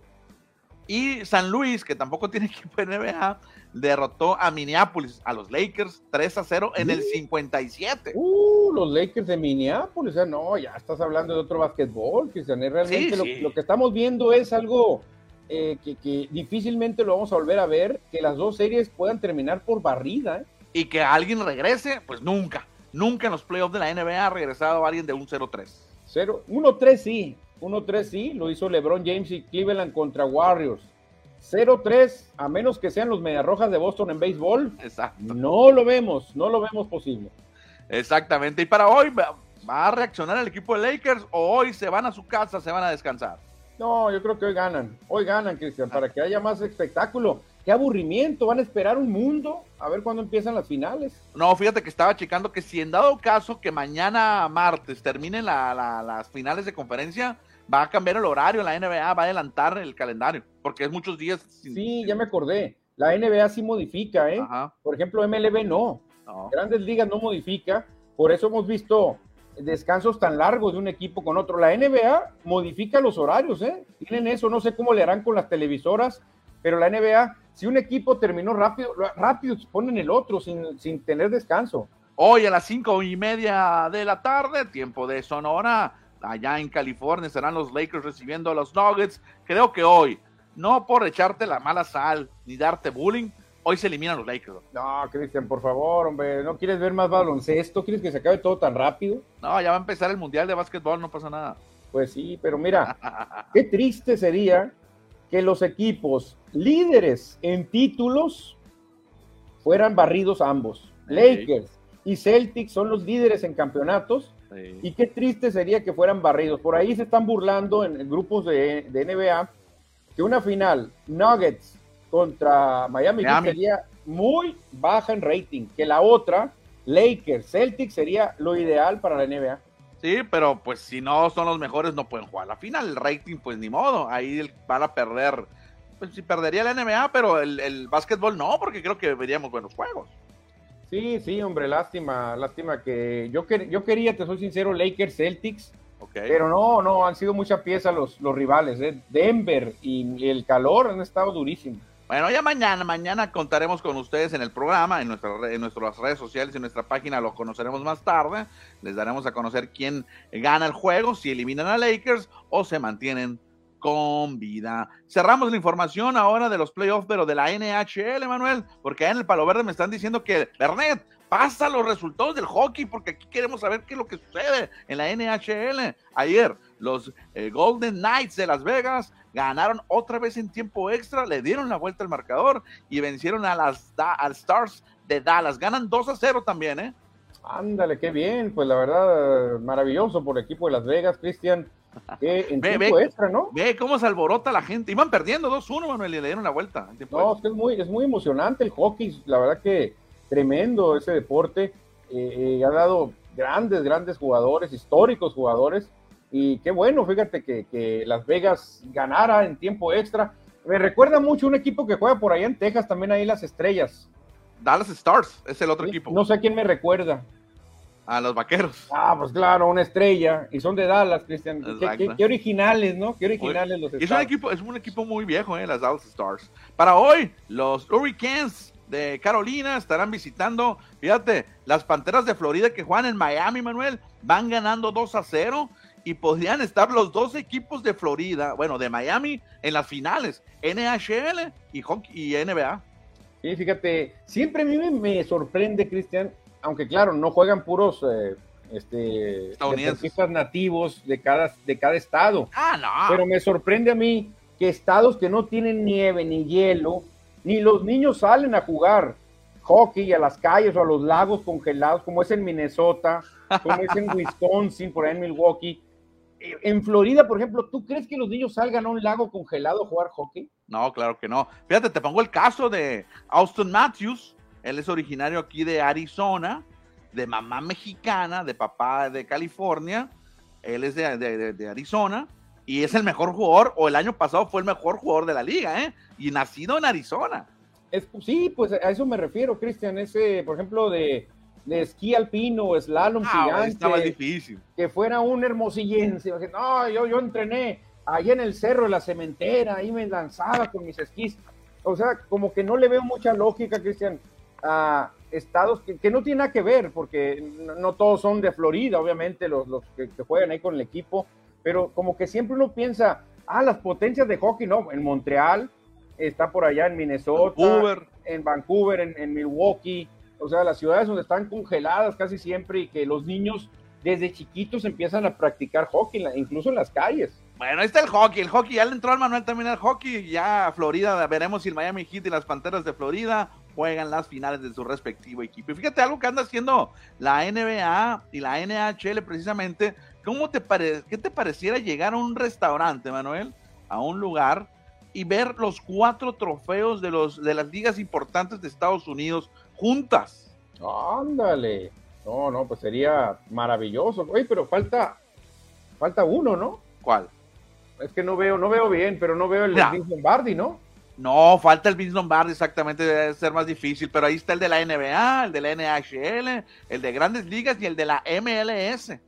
Y San Luis, que tampoco tiene equipo de NBA, derrotó a Minneapolis, a los Lakers, 3 a 0 en el 57. Uh, los Lakers de Minneapolis, o sea, no, ya estás hablando de otro básquetbol, Cristian. Realmente Sí, lo, sí. lo que estamos viendo es algo eh, que, que difícilmente lo vamos a volver a ver, que las dos series puedan terminar por barrida. ¿eh? Y que alguien regrese, pues nunca. Nunca en los playoffs de la NBA ha regresado alguien de un 0-3. Cero, 1-3 sí, 1-3 sí, lo hizo LeBron James y Cleveland contra Warriors. 0-3, a menos que sean los Mediarrojas de Boston en béisbol, Exacto. no lo vemos, no lo vemos posible. Exactamente. Y para hoy, ¿va va a reaccionar el equipo de Lakers o hoy se van a su casa, se van a descansar? No, yo creo que hoy ganan, hoy ganan, Cristian, para que haya más espectáculo. Qué aburrimiento, van a esperar un mundo a ver cuándo empiezan las finales. No, fíjate que estaba checando que si en dado caso que mañana martes terminen la- la- las finales de conferencia, va a cambiar el horario, la NBA va a adelantar el calendario, porque es muchos días. sin- Sí, ya me acordé. La NBA sí modifica, ¿eh? Ajá, Por ejemplo, MLB no. no. Grandes ligas no modifica. Por eso hemos visto descansos tan largos de un equipo con otro. La NBA modifica los horarios, ¿eh? Tienen eso, no sé cómo le harán con las televisoras, pero la NBA, si un equipo terminó rápido, rápido ponen el otro sin, sin tener descanso. Hoy a las cinco y media de la tarde, tiempo de Sonora, allá en California serán los Lakers recibiendo a los Nuggets. Creo que hoy, no por echarte la mala sal ni darte bullying, hoy se eliminan los Lakers. No, Cristian, por favor, hombre, ¿no quieres ver más baloncesto? ¿Quieres que se acabe todo tan rápido? No, ya va a empezar el Mundial de Básquetbol, no pasa nada. Pues sí, pero mira, qué triste sería que los equipos líderes en títulos fueran barridos ambos. Sí. Lakers y Celtics son los líderes en campeonatos Sí. y qué triste sería que fueran barridos. Por ahí se están burlando en grupos de, de NBA que una final Nuggets contra Miami, Miami. sería muy baja en rating, que la otra Lakers, Celtics sería lo ideal para la NBA. Sí, pero pues si no son los mejores no pueden jugar la final. El rating, pues ni modo. Ahí van a perder. Pues sí perdería la NBA, pero el, el básquetbol no, porque creo que veríamos buenos juegos. Sí, sí, hombre, lástima, lástima que yo, quer- yo quería, te soy sincero, Lakers, Celtics, pero no, no, han sido mucha pieza los, los rivales. ¿eh? Denver y el calor han estado durísimos. Bueno, ya mañana, mañana contaremos con ustedes en el programa, en, nuestra, en nuestras redes sociales y en nuestra página lo conoceremos más tarde. Les daremos a conocer quién gana el juego, si eliminan a Lakers o se mantienen con vida. Cerramos la información ahora de los playoffs, pero de la NHL, Manuel, porque en el Palo Verde me están diciendo que, Bernet, pasa los resultados del hockey, porque aquí queremos saber qué es lo que sucede en la NHL. Ayer, los eh, Golden Knights de Las Vegas ganaron otra vez en tiempo extra, le dieron la vuelta al marcador y vencieron a las Da- al Stars de Dallas. Ganan 2 a 0 también, ¿eh? Ándale, qué bien, pues la verdad, maravilloso por el equipo de Las Vegas, Cristian, en Ve, tiempo ve. extra, ¿no? Ve cómo se alborota la gente. Iban perdiendo 2-1, Manuel, y le dieron la vuelta. No, es extra. que es muy, es muy emocionante el hockey, la verdad que tremendo ese deporte, eh, eh, ha dado grandes, grandes jugadores, históricos jugadores, y qué bueno, fíjate que, que Las Vegas ganara en tiempo extra. Me recuerda mucho un equipo que juega por allá en Texas, también ahí las estrellas. Dallas Stars es el otro ¿sí? equipo. No sé a quién me recuerda. A los vaqueros. Ah, pues claro, una estrella, y son de Dallas, Cristian. Qué, Exacto. qué- qué originales, ¿no? Qué originales los es un equipo, es un equipo muy viejo, ¿eh? Las Dallas Stars. Para hoy, los Hurricanes de Carolina estarán visitando, fíjate, las Panteras de Florida que juegan en Miami, Manuel, van ganando 2 a 0 y podrían estar los dos equipos de Florida, bueno, de Miami, en las finales, NHL y, hockey, y NBA. Sí, fíjate, siempre a mí me, me sorprende, Cristian, aunque claro, no juegan puros eh, este, deportistas nativos de cada, de cada estado, Ah, no. pero me sorprende a mí que estados que no tienen nieve ni hielo, ni los niños salen a jugar hockey a las calles o a los lagos congelados, como es en Minnesota, como es en Wisconsin, por ahí en Milwaukee. Eh, En Florida, por ejemplo, ¿tú crees que los niños salgan a un lago congelado a jugar hockey? No, claro que no. Fíjate, te pongo el caso de Austin Matthews. Él es originario aquí de Arizona, de mamá mexicana, de papá de California. Él es de, de- de- de Arizona y es el mejor jugador, o el año pasado fue el mejor jugador de la liga, ¿eh? Y nacido en Arizona. Es, sí, pues a eso me refiero, Cristian. Ese, por ejemplo, de, de esquí alpino, slalom Ah, gigante, estaba difícil. que fuera un hermosillense. No, yo, yo entrené allá en el cerro de la cementera, ahí me lanzaba con mis esquís. O sea, como que no le veo mucha lógica, Cristian, a estados que, que no tienen nada que ver, porque no, no todos son de Florida, obviamente, los, los que, que juegan ahí con el equipo, pero como que siempre uno piensa, ah, las potencias de hockey, no, en Montreal, está por allá en Minnesota, Vancouver. en Vancouver, en, en Milwaukee, o sea, las ciudades donde están congeladas casi siempre y que los niños desde chiquitos empiezan a practicar hockey, incluso en las calles. Bueno, ahí está el hockey. El hockey ya le entró al Manuel también al hockey. Ya Florida, veremos si el Miami Heat y las Panteras de Florida juegan las finales de su respectivo equipo. Y fíjate algo que anda haciendo la NBA y la NHL precisamente. ¿Cómo te pare- ¿Qué te pareciera llegar a un restaurante, Manuel? A un lugar y ver los cuatro trofeos de, los, de las ligas importantes de Estados Unidos juntas. Ándale. No, no, pues sería maravilloso. Oye, pero falta, falta uno, ¿no? ¿Cuál? Es que no veo, no veo bien, pero no veo el Ya. Vince Lombardi, ¿no? No, falta el Vince Lombardi, exactamente, debe ser más difícil, pero ahí está el de la NBA, el de la NHL, el de Grandes Ligas y el de la MLS.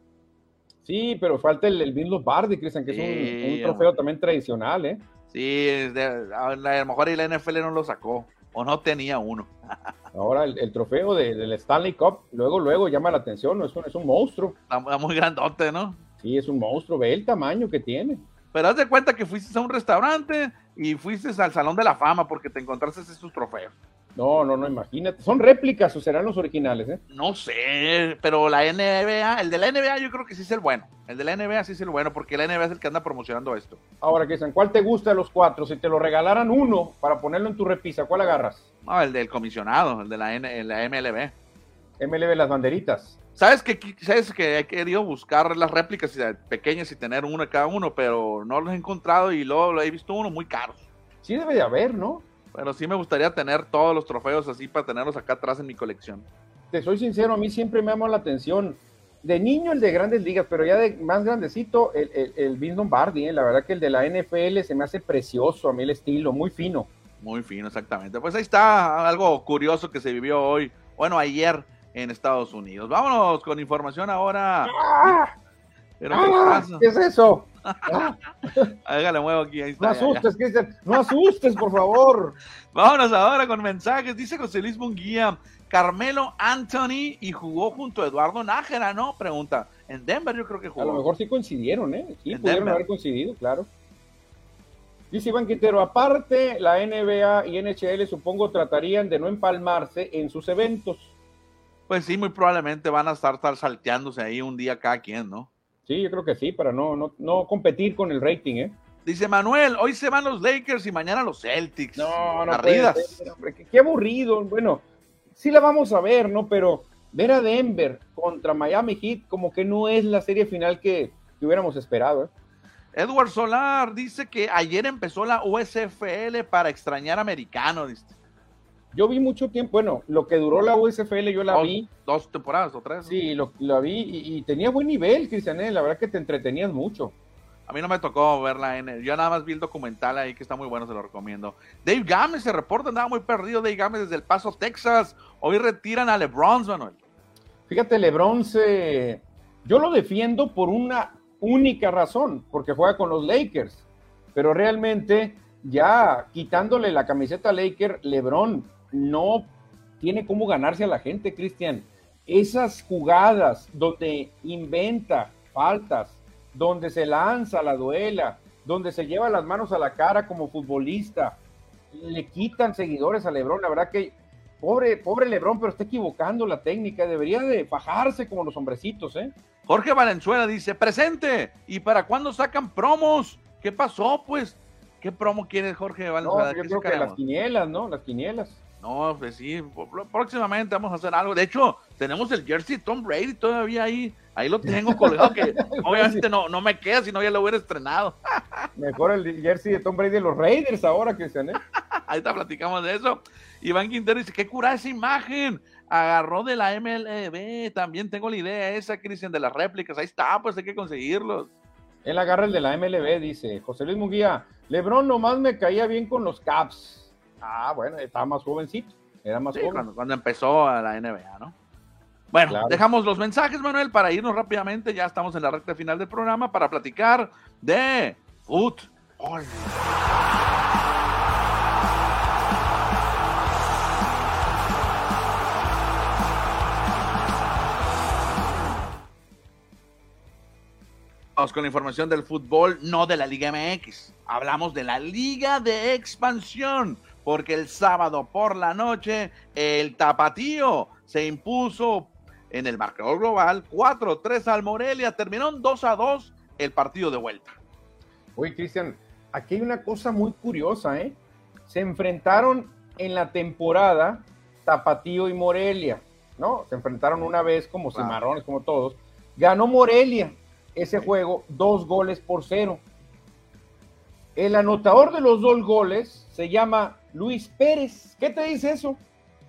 Sí, pero falta el, el Vince Lombardi, Cristian, que es un, un trofeo también tradicional, ¿eh? Sí, de- a lo mejor ahí la NFL no lo sacó, o no tenía uno. Ahora el, el trofeo de- del Stanley Cup, luego, luego llama la atención, ¿no? Es un, es un monstruo. Está, muy grandote, ¿no? Sí, es un monstruo, ve el tamaño que tiene. Pero haz de cuenta que fuiste a un restaurante y fuiste al Salón de la Fama porque te encontraste estos trofeos. No, no, no, imagínate. ¿Son réplicas o serán los originales, eh? No sé, pero la NBA, el de la NBA yo creo que sí es el bueno. El de la NBA sí es el bueno porque la NBA es el que anda promocionando esto. Ahora, Cristian, ¿cuál te gusta de los cuatro? Si te lo regalaran uno para ponerlo en tu repisa, ¿cuál agarras? No, el del comisionado, el de la, N- la MLB. MLB las banderitas. Sabes que, sabes que he querido buscar las réplicas pequeñas y tener uno de cada uno, pero no los he encontrado y luego lo he visto uno muy caros. Sí debe de haber, ¿no? Pero sí me gustaría tener todos los trofeos así para tenerlos acá atrás en mi colección. Te soy sincero, a mí siempre me llamó la atención. De niño el de grandes ligas, pero ya de más grandecito el, el, el Vince Lombardi, ¿eh? la verdad que el de la NFL se me hace precioso, a mí el estilo, muy fino. Muy fino, exactamente. Pues ahí está algo curioso que se vivió hoy, bueno, ayer en Estados Unidos. Vámonos con información ahora. ¡Ah! ¿Pero qué ¡Ah! ¿Qué es eso? ¡Ah! Muevo aquí, ahí No está. asustes, Cristian, no asustes, por favor. Vámonos ahora con mensajes. Dice José Luis Munguía, Carmelo Anthony y jugó junto a Eduardo Nájera, ¿no? Pregunta. En Denver yo creo que A jugó. lo mejor sí coincidieron, ¿eh? Sí, En pudieron Denver. haber coincidido, claro. Dice Iván Quintero, aparte, la NBA y NHL supongo tratarían de no empalmarse en sus eventos. Pues sí, muy probablemente van a estar, estar salteándose ahí un día cada quien, ¿no? Sí, yo creo que sí, para no, no, no competir con el rating, ¿eh? Dice Manuel, hoy se van los Lakers y mañana los Celtics. No, no ser, hombre, qué, qué aburrido. Bueno, sí la vamos a ver, ¿no? Pero ver a Denver contra Miami Heat como que no es la serie final que, que hubiéramos esperado, ¿eh? Edward Solar dice que ayer empezó la USFL para extrañar americano. Dice. Yo vi mucho tiempo, bueno, lo que duró la USFL yo la Dos- vi, Dos temporadas o tres. sí, lo, la vi y, y tenía buen nivel, Cristian, ¿eh? la verdad que te entretenías mucho. A mí no me tocó verla en Yo nada más vi el documental ahí que está muy bueno, se lo recomiendo. Dave Gámez se reporta, andaba muy perdido Dave Gámez desde El Paso, Texas. Hoy retiran a LeBron, Manuel. Fíjate, LeBron se... Yo lo defiendo por una única razón, porque juega con los Lakers, pero realmente ya quitándole la camiseta a Laker, LeBron no tiene cómo ganarse a la gente, Cristian. Esas jugadas donde inventa faltas, donde se lanza la duela, donde se lleva las manos a la cara como futbolista, le quitan seguidores a LeBron. La verdad que pobre, pobre LeBron, pero está equivocando la técnica. Debería de fajarse como los hombrecitos, ¿eh? Jorge Valenzuela dice, presente. ¿Y para cuándo sacan promos? ¿Qué pasó, pues? ¿Qué promo quiere Jorge No, Valenzuela? yo ¿Qué creo que las quinielas, ¿no? Las quinielas. No, pues sí, próximamente vamos a hacer algo. De hecho, tenemos el jersey de Tom Brady todavía ahí. Ahí lo tengo colgado, que obviamente no, no me queda, si no ya lo hubiera estrenado. Mejor el jersey de Tom Brady de los Raiders ahora, Cristian, ¿eh? Ahorita platicamos de eso. Iván Quintero dice, qué cura esa imagen. Agarró de la MLB. También tengo la idea esa, Cristian, de las réplicas. Ahí está, pues hay que conseguirlos. Él agarra el de la MLB, dice José Luis Munguía. Lebron nomás me caía bien con los Caps. Ah, bueno, estaba más jovencito. Era más Sí, joven. cuando, cuando empezó a la NBA, ¿no? Bueno, dejamos los mensajes, Manuel, para irnos rápidamente. Ya estamos en la recta final del programa para platicar de fútbol. Vamos con la información del fútbol, no de la Liga MX. Hablamos de la Liga de Expansión, porque el sábado por la noche el Tapatío se impuso en el marcador global 4-3 al Morelia. Terminó 2-2 el partido de vuelta. Oye, Cristian, aquí hay una cosa muy curiosa, ¿eh? Se enfrentaron en la temporada Tapatío y Morelia, ¿no? Se enfrentaron una vez como cimarrones, como todos. Ganó Morelia ese juego dos goles por cero. El anotador de los dos goles se llama Luis Pérez. ¿Qué te dice eso?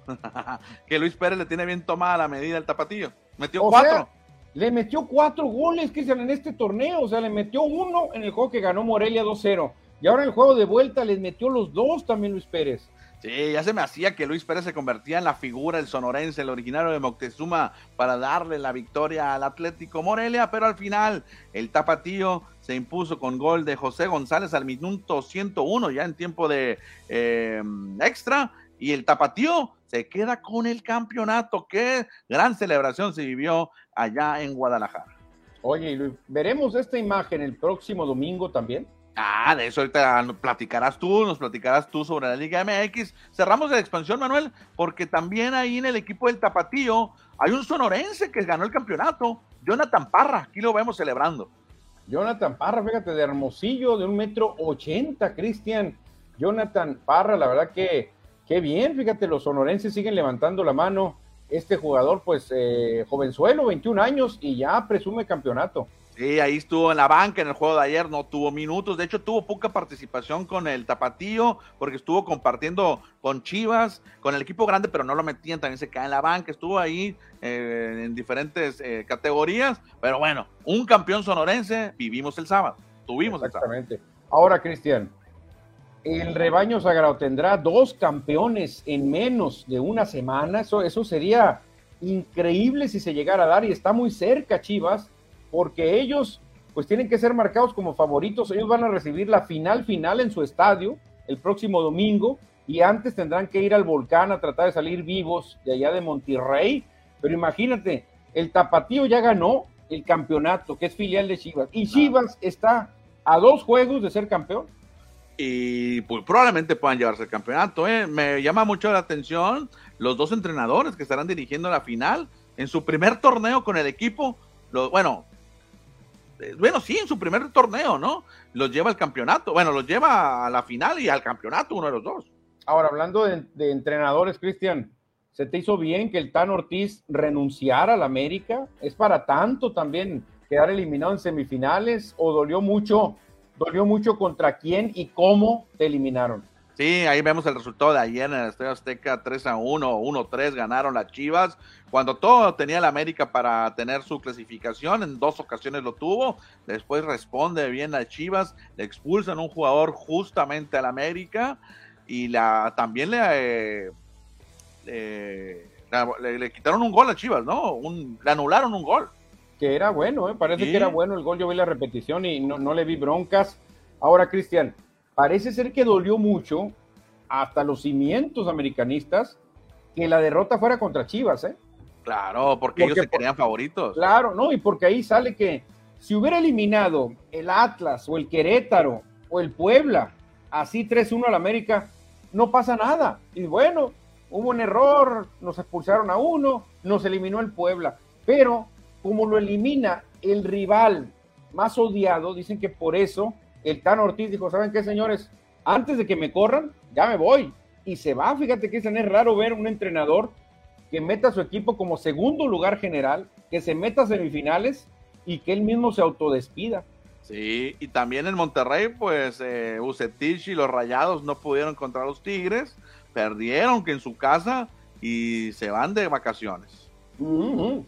que Luis Pérez le tiene bien tomada la medida al tapatillo. Metió cuatro. le metió cuatro goles, Cristian, en este torneo. O sea, le metió uno en el juego que ganó Morelia 2-0. Y ahora en el juego de vuelta les metió los dos también Luis Pérez. Sí, ya se me hacía que Luis Pérez se convertía en la figura, el sonorense, el originario de Moctezuma, para darle la victoria al Atlético Morelia, pero al final el tapatío se impuso con gol de José González al minuto 101, ya en tiempo de eh, extra, y el tapatío se queda con el campeonato. Qué gran celebración se vivió allá en Guadalajara. Oye, Luis, ¿veremos esta imagen el próximo domingo también? Ah, de eso ahorita platicarás tú, nos platicarás tú sobre la Liga MX. Cerramos la expansión, Manuel, porque también ahí en el equipo del Tapatío hay un sonorense que ganó el campeonato, Jonathan Parra, aquí lo vemos celebrando. Jonathan Parra, fíjate, de Hermosillo, de un metro ochenta, Cristian. Jonathan Parra, la verdad que bien, fíjate, los sonorenses siguen levantando la mano. Este jugador, pues, eh, jovenzuelo, 21 años, y ya presume campeonato. Sí, ahí estuvo en la banca en el juego de ayer, no tuvo minutos, de hecho tuvo poca participación con el Tapatío, porque estuvo compartiendo con Chivas, con el equipo grande, pero no lo metían, también se cae en la banca, estuvo ahí eh, en diferentes eh, categorías, pero bueno, un campeón sonorense vivimos el sábado, tuvimos Exactamente. Ahora, Cristian, el rebaño sagrado tendrá dos campeones en menos de una semana, eso, eso sería increíble si se llegara a dar y está muy cerca Chivas porque ellos pues tienen que ser marcados como favoritos. Ellos van a recibir la final final en su estadio el próximo domingo y antes tendrán que ir al volcán a tratar de salir vivos de allá de Monterrey. Pero imagínate, el Tapatío ya ganó el campeonato, que es filial de Chivas, y Chivas está a dos juegos de ser campeón. Y pues, probablemente puedan llevarse el campeonato. ¿eh? Me llama mucho la atención los dos entrenadores que estarán dirigiendo la final en su primer torneo con el equipo. bueno, bueno, sí, en su primer torneo, ¿no? Los lleva al campeonato, bueno, los lleva a la final y al campeonato, uno de los dos. Ahora, hablando de, entrenadores, Cristian, ¿se te hizo bien que el Tan Ortiz renunciara al América? ¿Es para tanto también quedar eliminado en semifinales o dolió mucho, dolió mucho contra quién y cómo te eliminaron? Sí, ahí vemos el resultado de ayer en el Estadio Azteca 3 a 1, 1 3 ganaron las Chivas, cuando todo tenía la América para tener su clasificación, en dos ocasiones lo tuvo, después responde bien a Chivas, le expulsan un jugador justamente al América y la también le, le, quitaron un gol a Chivas, ¿no? le anularon un gol. Que era bueno, ¿eh? parece que era bueno el gol, yo vi la repetición y no, no le vi broncas. Ahora, Cristian, parece ser que dolió mucho hasta los cimientos americanistas que la derrota fuera contra Chivas, ¿eh? Claro, porque, ellos se creían favoritos. Claro, no, y porque ahí sale que si hubiera eliminado el Atlas o el Querétaro o el Puebla, así 3-1 al América, no pasa nada. Y bueno, hubo un error, nos expulsaron a uno, nos eliminó el Puebla. Pero como lo elimina el rival más odiado, dicen que por eso el Tan Ortiz dijo, ¿saben qué, señores? Antes de que me corran, ya me voy. Y se va, fíjate que es raro ver un entrenador que meta a su equipo como segundo lugar general, que se meta a semifinales y que él mismo se autodespida. Sí, y también en Monterrey, pues eh, y los Rayados no pudieron contra los Tigres, perdieron que en su casa y se van de vacaciones. Mm.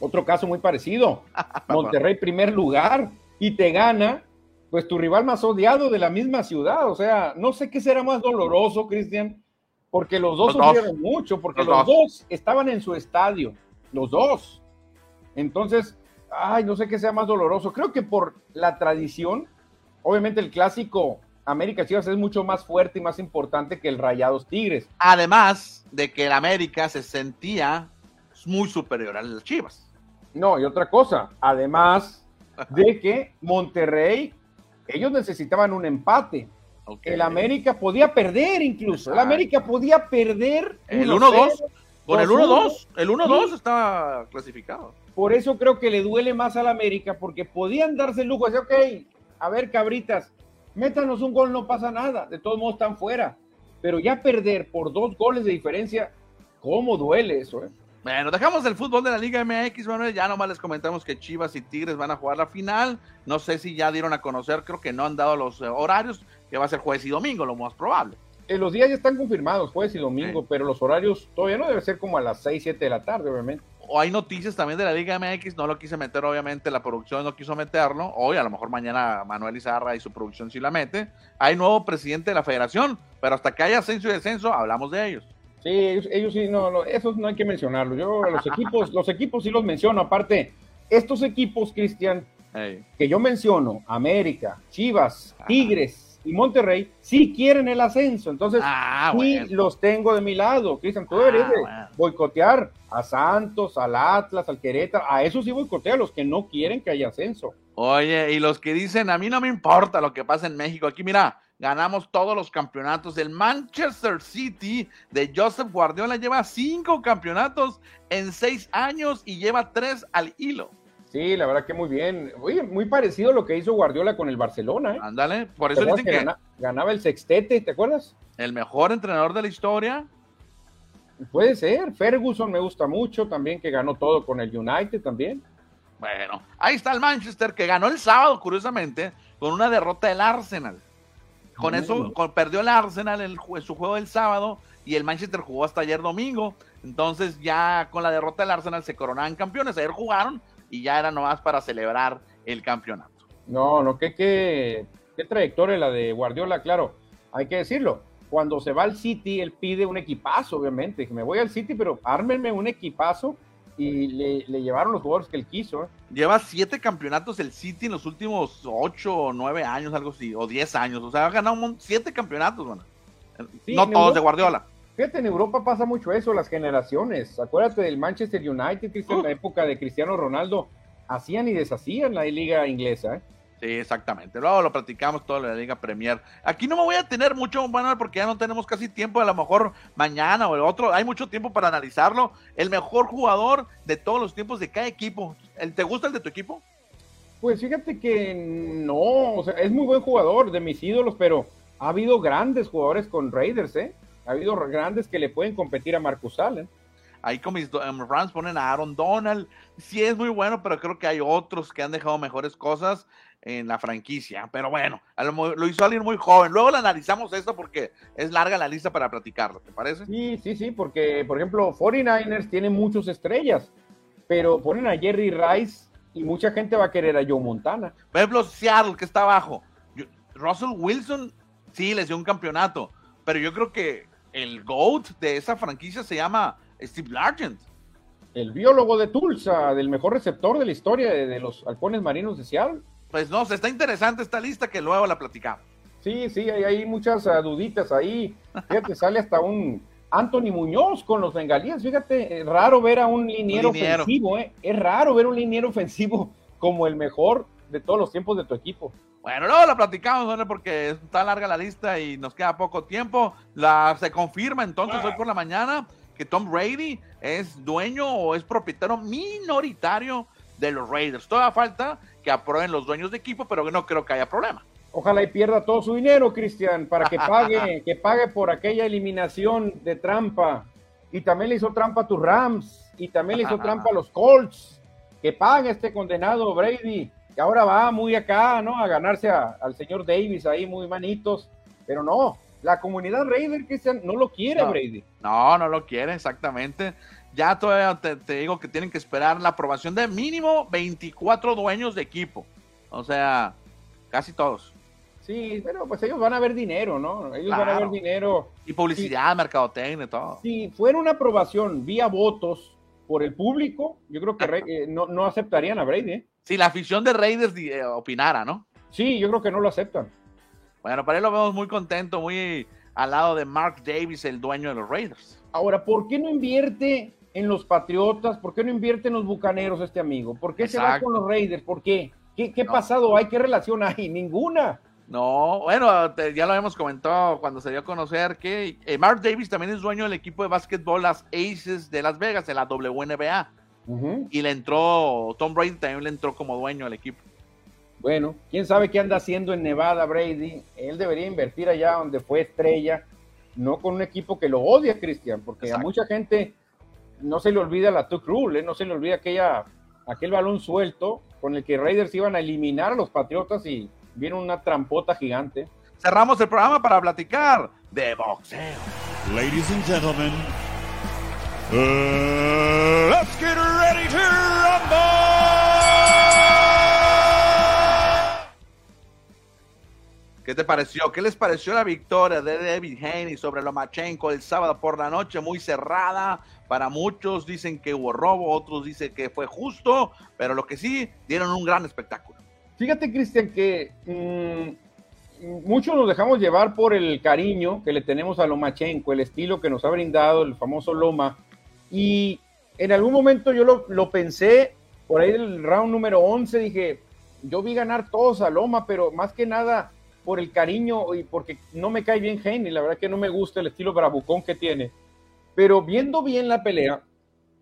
Otro caso muy parecido. Monterrey primer lugar, y te gana, pues tu rival más odiado de la misma ciudad. O sea, no sé qué será más doloroso, Cristian, Porque los dos sufrieron mucho, porque los, dos. estaban en su estadio, los dos. Entonces, ay, no sé qué sea más doloroso. Creo que por la tradición, obviamente el clásico América Chivas es mucho más fuerte y más importante que el Rayados Tigres. Además de que el América se sentía muy superior a las Chivas. No, y otra cosa, además de que Monterrey, ellos necesitaban un empate. El América podía perder incluso. El América podía perder. El 1-2. Con el 1-2. El 1-2 estaba clasificado. Por eso creo que le duele más al América, porque podían darse el lujo de decir, ok, a ver, cabritas, métanos un gol, no pasa nada. De todos modos están fuera. Pero ya perder por dos goles de diferencia, ¿cómo duele eso? Eh? Bueno, dejamos el fútbol de la Liga MX, Manuel. Ya nomás les comentamos que Chivas y Tigres van a jugar la final. No sé si ya dieron a conocer, creo que no han dado los eh, horarios, que va a ser jueves y domingo, lo más probable. Eh, los días ya están confirmados, jueves y domingo, pero los horarios todavía no debe ser como a las 6, 7 de la tarde, obviamente. O hay noticias también de la Liga MX, no lo quise meter, obviamente, la producción no quiso meterlo. Hoy, a lo mejor mañana Manuel Izarra y su producción sí la mete. Hay nuevo presidente de la federación, pero hasta que haya ascenso y descenso, hablamos de ellos. Sí, ellos, sí, no, no, esos no hay que mencionarlo. Yo los equipos, los equipos sí los menciono. Aparte, estos equipos, Cristian, que yo menciono, América, Chivas, Tigres y Monterrey, sí quieren el ascenso. Entonces, ah, sí los tengo de mi lado. Cristian, tú deberías ah, boicotear a Santos, al Atlas, al Querétaro. A esos sí boicotea, a los que no quieren que haya ascenso. Oye, y los que dicen, a mí no me importa lo que pasa en México. Aquí, mira, ganamos todos los campeonatos. El Manchester City de Joseph Guardiola lleva cinco campeonatos en seis años y lleva tres al hilo. Sí, la verdad que muy bien. Oye, muy parecido a lo que hizo Guardiola con el Barcelona. ¿eh? Ándale, por eso dicen que, ganaba el sextete, ¿te acuerdas? El mejor entrenador de la historia. Puede ser. Ferguson me gusta mucho también, que ganó todo con el United también. Bueno, ahí está el Manchester que ganó el sábado, curiosamente, con una derrota del Arsenal. Con eso perdió el Arsenal en, su juego del sábado y el Manchester jugó hasta ayer domingo. Entonces ya con la derrota del Arsenal se coronaban campeones. Ayer jugaron y ya era nomás para celebrar el campeonato. No, no, qué, qué, qué trayectoria la de Guardiola, claro, hay que decirlo. Cuando se va al City, él pide un equipazo, obviamente. Me voy al City, pero ármenme un equipazo y le, llevaron los jugadores que él quiso. ¿eh? Lleva siete campeonatos el City en los últimos ocho o nueve años, algo así, o diez años. O sea, ha ganado siete campeonatos, bueno. no todos de Guardiola. Fíjate, en Europa pasa mucho eso, las generaciones. Acuérdate del Manchester United, que en la época de Cristiano Ronaldo, hacían y deshacían la liga inglesa. ¿eh? Sí, exactamente. Luego lo platicamos todo en la Liga Premier. Aquí no me voy a tener mucho, Manuel, porque ya no tenemos casi tiempo. A lo mejor mañana o el otro. Hay mucho tiempo para analizarlo. El mejor jugador de todos los tiempos de cada equipo. ¿Te gusta el de tu equipo? Pues fíjate que no. O sea, es muy buen jugador de mis ídolos, pero ha habido grandes jugadores con Raiders, ¿eh? Ha habido grandes que le pueden competir a Marcus Allen. Ahí con mis Rams ponen a Aaron Donald. Sí es muy bueno, pero creo que hay otros que han dejado mejores cosas en la franquicia. Pero bueno, lo, hizo alguien muy joven. Luego le analizamos esto porque es larga la lista para platicarlo, ¿te parece? Sí, sí, sí, porque por ejemplo, 49ers tiene muchas estrellas, pero ponen a Jerry Rice y mucha gente va a querer a Joe Montana. Por ejemplo, Seattle, que está abajo. Russell Wilson, sí, les dio un campeonato, pero yo creo que el GOAT de esa franquicia se llama Steve Largent. El biólogo de Tulsa, del mejor receptor de la historia de, de los halcones marinos de Seattle. Pues no, se está interesante esta lista que luego la platicamos. Sí, sí, hay, hay muchas uh, duditas ahí. Fíjate, sale hasta un Anthony Muñoz con los bengalíes. Fíjate, es raro ver a un liniero, ofensivo, ¿eh? Es raro ver un liniero ofensivo como el mejor de todos los tiempos de tu equipo. Bueno, luego la platicamos, ¿no? porque está larga la lista y nos queda poco tiempo. La, se confirma entonces hoy por la mañana que Tom Brady es dueño o es propietario minoritario de los Raiders. Toda falta que aprueben los dueños de equipo, pero no creo que haya problema. Ojalá y pierda todo su dinero, Cristian, para que pague, que pague por aquella eliminación de trampa. Y también le hizo trampa a tus Rams, y también le hizo trampa a los Colts. Que pague este condenado Brady, que ahora va muy acá, ¿no? A ganarse al señor Davis ahí, muy manitos. Pero no, la comunidad Raider, Cristian, no lo quiere, Brady. No, no lo quiere, exactamente ya todavía te, digo que tienen que esperar la aprobación de mínimo 24 dueños de equipo. O sea, casi todos. Sí, pero pues ellos van a ver dinero, ¿no? Ellos van a ver dinero. Y publicidad, mercadotecnia, todo. Si fuera una aprobación vía votos por el público, yo creo que eh, no, no, aceptarían a Brady. ¿eh? Si la afición de Raiders eh, opinara, ¿no? Sí, yo creo que no lo aceptan. Bueno, para él lo vemos muy contento, muy al lado de Mark Davis, el dueño de los Raiders. Ahora, ¿por qué no invierte en los Patriotas? ¿Por qué no invierte en los Bucaneros este amigo? ¿Por qué se va con los Raiders? ¿Por qué? ¿Qué, qué pasado hay? ¿Qué relación hay? Ninguna. No, bueno, ya lo habíamos comentado cuando se dio a conocer que eh, Mark Davis también es dueño del equipo de básquetbol Las Aces de Las Vegas en la WNBA. Y le entró, Tom Brady también le entró como dueño al equipo. Bueno, quién sabe qué anda haciendo en Nevada Brady. Él debería invertir allá donde fue estrella, no con un equipo que lo odia, Cristian, porque a mucha gente no se le olvida la Tuck Rule, ¿eh? no se le olvida aquella, aquel balón suelto con el que Raiders iban a eliminar a los Patriotas y viene una trampota gigante. Cerramos el programa para platicar de boxeo. Ladies and gentlemen, uh, let's get ready to rumble. ¿Qué te pareció? ¿Qué les pareció la victoria de David Haney sobre Lomachenko el sábado por la noche? Muy cerrada. Para muchos dicen que hubo robo, otros dicen que fue justo, pero lo que sí, dieron un gran espectáculo. Fíjate, Cristian, que mm, muchos nos dejamos llevar por el cariño que le tenemos a Lomachenko, el estilo que nos ha brindado el famoso Loma. Y en algún momento yo lo, pensé, por ahí el round número 11, dije, yo vi ganar todos a Loma, pero más que nada por el cariño y porque no me cae bien Henry, la verdad que no me gusta el estilo bravucón que tiene. Pero viendo bien la pelea,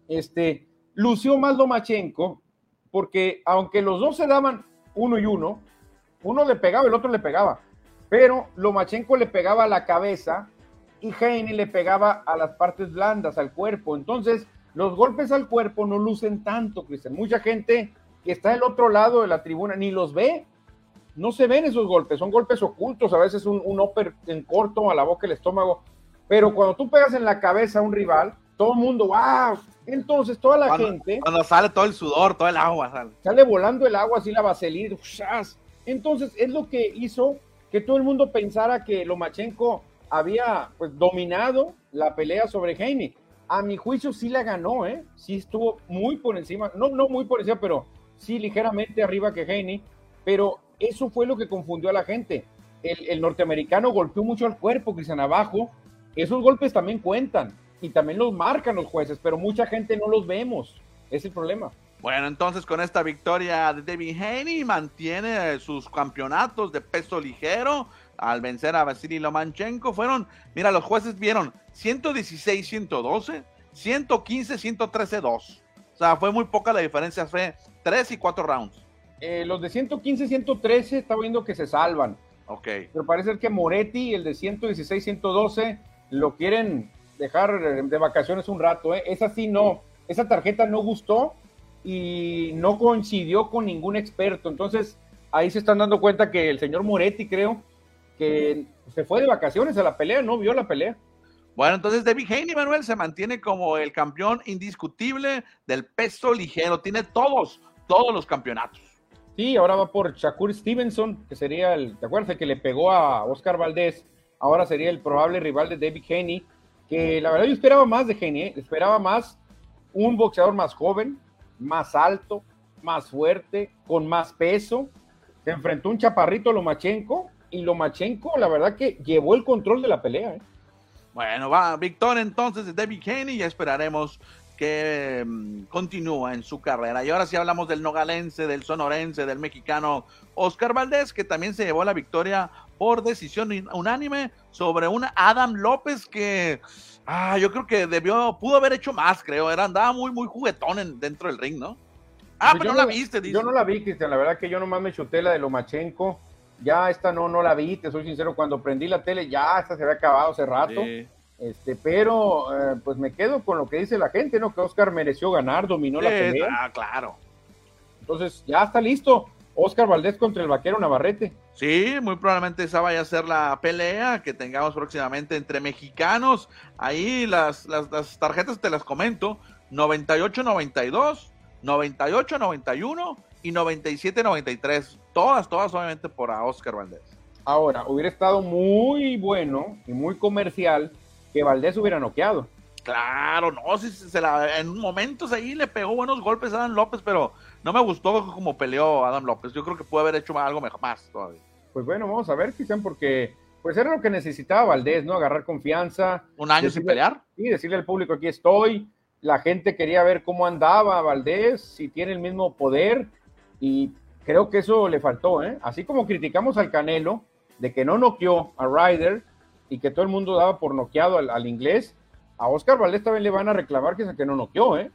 este, lució más Lomachenko, porque aunque los dos se daban uno y uno, uno le pegaba, el otro le pegaba, pero Lomachenko le pegaba a la cabeza y Heine le pegaba a las partes blandas, al cuerpo. Entonces, los golpes al cuerpo no lucen tanto, Cristian. Mucha gente que está del otro lado de la tribuna ni los ve. No se ven esos golpes, son golpes ocultos, a veces un, un upper en corto a la boca, el estómago. Pero cuando tú pegas en la cabeza a un rival, todo el mundo, wow. Entonces toda la gente. Cuando sale todo el sudor, todo el agua sale. Sale volando el agua, así la vaselina. Entonces es lo que hizo que todo el mundo pensara que Lomachenko había pues dominado la pelea sobre Heine. A mi juicio sí la ganó, ¿eh? Sí estuvo muy por encima, no, no muy por encima, pero sí ligeramente arriba que Heine. Pero eso fue lo que confundió a la gente. El, el norteamericano golpeó mucho al cuerpo, Cristian, abajo. Esos golpes también cuentan y también los marcan los jueces, pero mucha gente no los vemos. Es el problema. Bueno, entonces con esta victoria de David Haney mantiene sus campeonatos de peso ligero al vencer a Vasily Lomanchenko. Fueron, mira, los jueces vieron 116-112, 115-113-2. O sea, fue muy poca la diferencia, fue 3 y 4 rounds. Eh, los de 115-113 está viendo que se salvan. Ok. Pero parece que Moretti, el de 116-112, lo quieren dejar de vacaciones un rato, ¿eh? Esa sí no, esa tarjeta no gustó y no coincidió con ningún experto. Entonces, ahí se están dando cuenta que el señor Moretti, creo, que se fue de vacaciones a la pelea, no vio la pelea. Bueno, entonces David Haney, Manuel, se mantiene como el campeón indiscutible del peso ligero. Tiene todos, todos los campeonatos. Sí, ahora va por Shakur Stevenson, que sería el, ¿te acuerdas? que le pegó a Oscar Valdés. Ahora sería el probable rival de David Haney que la verdad yo esperaba más de Genie, esperaba más un boxeador más joven, más alto, más fuerte, con más peso. Se enfrentó un chaparrito Lomachenko y Lomachenko la verdad que llevó el control de la pelea. ¿eh? Bueno, va victoria entonces de David Haney y esperaremos que mm, continúa en su carrera. Y ahora sí hablamos del nogalense, del sonorense, del mexicano Oscar Valdés, que también se llevó la victoria por decisión unánime sobre un Adam López que ah, yo creo que debió, pudo haber hecho más, creo. Era, andaba muy, muy juguetón dentro del ring, ¿no? Ah, pues pero no la viste, Yo no la vi, Cristian. La verdad que yo nomás me chuté la de Lomachenko. Ya esta no, no la vi, te soy sincero. Cuando prendí la tele, ya esta se había acabado hace rato. Este, pero eh, pues me quedo con lo que dice la gente, ¿no? Que Oscar mereció ganar, dominó la pelea. Ah, claro. Entonces, ya está listo. Oscar Valdés contra el vaquero Navarrete. Sí, muy probablemente esa vaya a ser la pelea que tengamos próximamente entre mexicanos. Ahí las, las, tarjetas te las comento: 98-92, 98-91 y 97-93. Todas, todas obviamente por a Oscar Valdés. Ahora, hubiera estado muy bueno y muy comercial que Valdés hubiera noqueado. Claro, no, si se la, en momentos ahí le pegó buenos golpes a Adam López, pero no me gustó como peleó Adam López. Yo creo que puede haber hecho algo mejor, más todavía. Pues bueno, vamos a ver, Cristian, porque pues era lo que necesitaba Valdés, ¿no? Agarrar confianza. Un año sin pelear. Sí, decirle al público, aquí estoy. La gente quería ver cómo andaba Valdés, si tiene el mismo poder, y creo que eso le faltó, ¿eh? Así como criticamos al Canelo de que no noqueó a Ryder y que todo el mundo daba por noqueado al, inglés, a Oscar Valdés también le van a reclamar que, es el que no noqueó, ¿eh?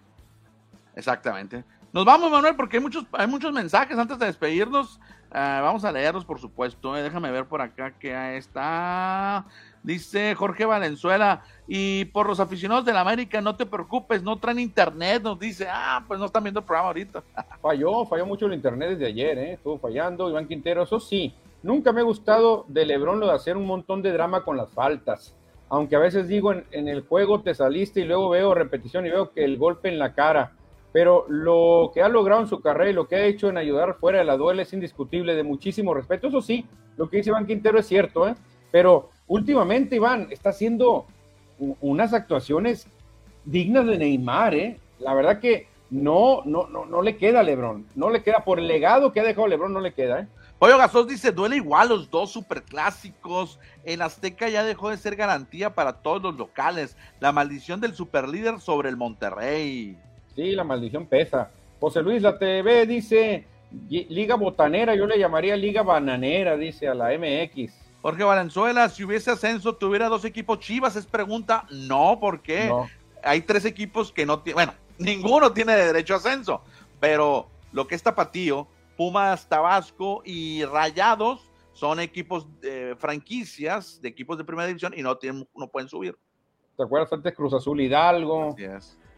Exactamente. Nos vamos, Manuel, porque hay muchos, hay muchos mensajes antes de despedirnos. Ah, vamos a leerlos, por supuesto. Eh. Déjame ver por acá que está. Dice Jorge Valenzuela. Y por los aficionados de la América, no te preocupes, no traen internet. Nos dice, ah, pues no están viendo el programa ahorita. Falló, falló mucho el internet desde ayer, ¿eh? Estuvo fallando. Iván Quintero, eso sí. Nunca me ha gustado de Lebron lo de hacer un montón de drama con las faltas. Aunque a veces digo, en, el juego te saliste y luego veo repetición y veo que el golpe en la cara pero lo que ha logrado en su carrera y lo que ha hecho en ayudar fuera de la duela es indiscutible, de muchísimo respeto. Eso sí, lo que dice Iván Quintero es cierto, ¿eh? pero últimamente Iván está haciendo unas actuaciones dignas de Neymar, ¿eh? La verdad que no, no, no, no le queda a Lebron, no le queda, por el legado que ha dejado Lebron, no le queda, ¿eh? Pollo Gasol dice, duele igual los dos superclásicos. El Azteca ya dejó de ser garantía para todos los locales. La maldición del superlíder sobre el Monterrey. Sí, la maldición pesa. José Luis, la TV dice Liga Botanera, yo le llamaría Liga Bananera, dice a la MX. Jorge Valenzuela, si hubiese ascenso, tuviera dos equipos Chivas, es pregunta. No, porque hay tres equipos que no tienen, bueno, ninguno tiene derecho a ascenso, pero lo que es Tapatío, Pumas, Tabasco y Rayados son equipos de franquicias de equipos de primera división y no, tienen, no pueden subir. ¿Te acuerdas antes Cruz Azul Hidalgo?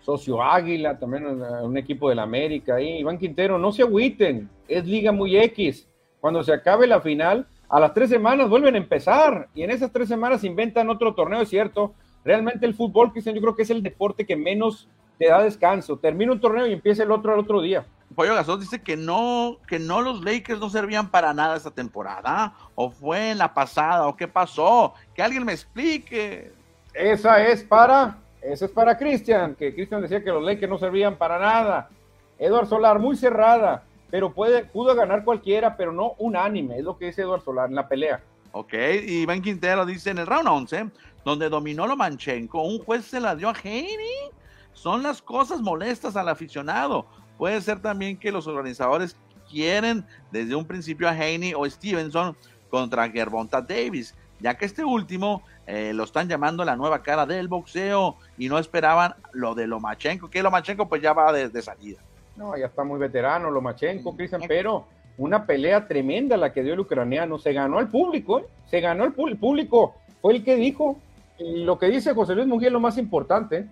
Socio Águila, también un equipo del América ahí. Iván Quintero, no se agüiten, es liga muy X. Cuando se acabe la final, a las tres semanas vuelven a empezar y en esas tres semanas inventan otro torneo, es cierto. Realmente el fútbol, Cristian, yo creo que es el deporte que menos te da descanso. Termina un torneo y empieza el otro al otro día. Pollo Gasol dice que no, que no los Lakers no servían para nada esta temporada, o fue en la pasada, o qué pasó, que alguien me explique. Esa es para eso es para Cristian, que Cristian decía que los Lakers no servían para nada. Eduard Solar, muy cerrada, pero puede, pudo ganar cualquiera, pero no unánime, es lo que dice Eduard Solar en la pelea. Ok, y Iván Quintero dice en el round 11, donde dominó Lomanchenko, un juez se la dio a Haney. Son las cosas molestas al aficionado. Puede ser también que los organizadores quieren desde un principio a Haney o Stevenson contra Gervonta Davis, ya que este último eh, lo están llamando la nueva cara del boxeo y no esperaban lo de Lomachenko, que Lomachenko pues ya va de, salida. No, ya está muy veterano Lomachenko, Cristian, pero una pelea tremenda la que dio el ucraniano, se ganó al público, ¿eh? se ganó el, público, fue el que dijo, lo que dice José Luis Muguel lo más importante.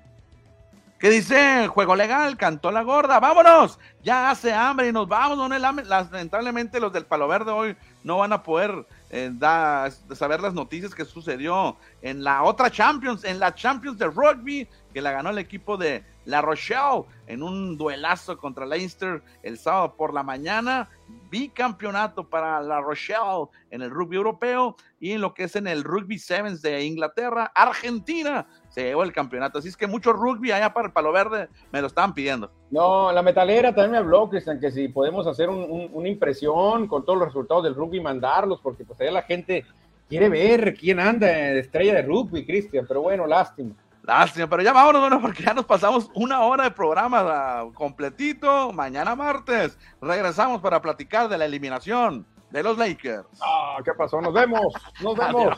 ¿Qué dice? Juego legal, cantó la gorda, vámonos, ya hace hambre y nos vamos, lamentablemente los del Palo Verde hoy no van a poder eh, da, saber las noticias que sucedió en la otra Champions, en la Champions de rugby, que la ganó el equipo de La Rochelle en un duelazo contra Leinster el sábado por la mañana. Bicampeonato para La Rochelle en el rugby europeo y en lo que es en el rugby sevens de Inglaterra. Argentina se llevó el campeonato. Así es que mucho rugby allá para el Palo Verde me lo estaban pidiendo. No, la metalera también me habló, Cristian, que si podemos hacer una impresión con todos los resultados del rugby y mandarlos, porque pues allá la gente quiere ver quién anda de estrella de rugby, Cristian, pero bueno, lástima. Lástima, pero ya vámonos, bueno, porque ya nos pasamos una hora de programa ah, completito. Mañana martes regresamos para platicar de la eliminación de los Lakers. Ah, ¿qué pasó? Nos vemos, nos vemos.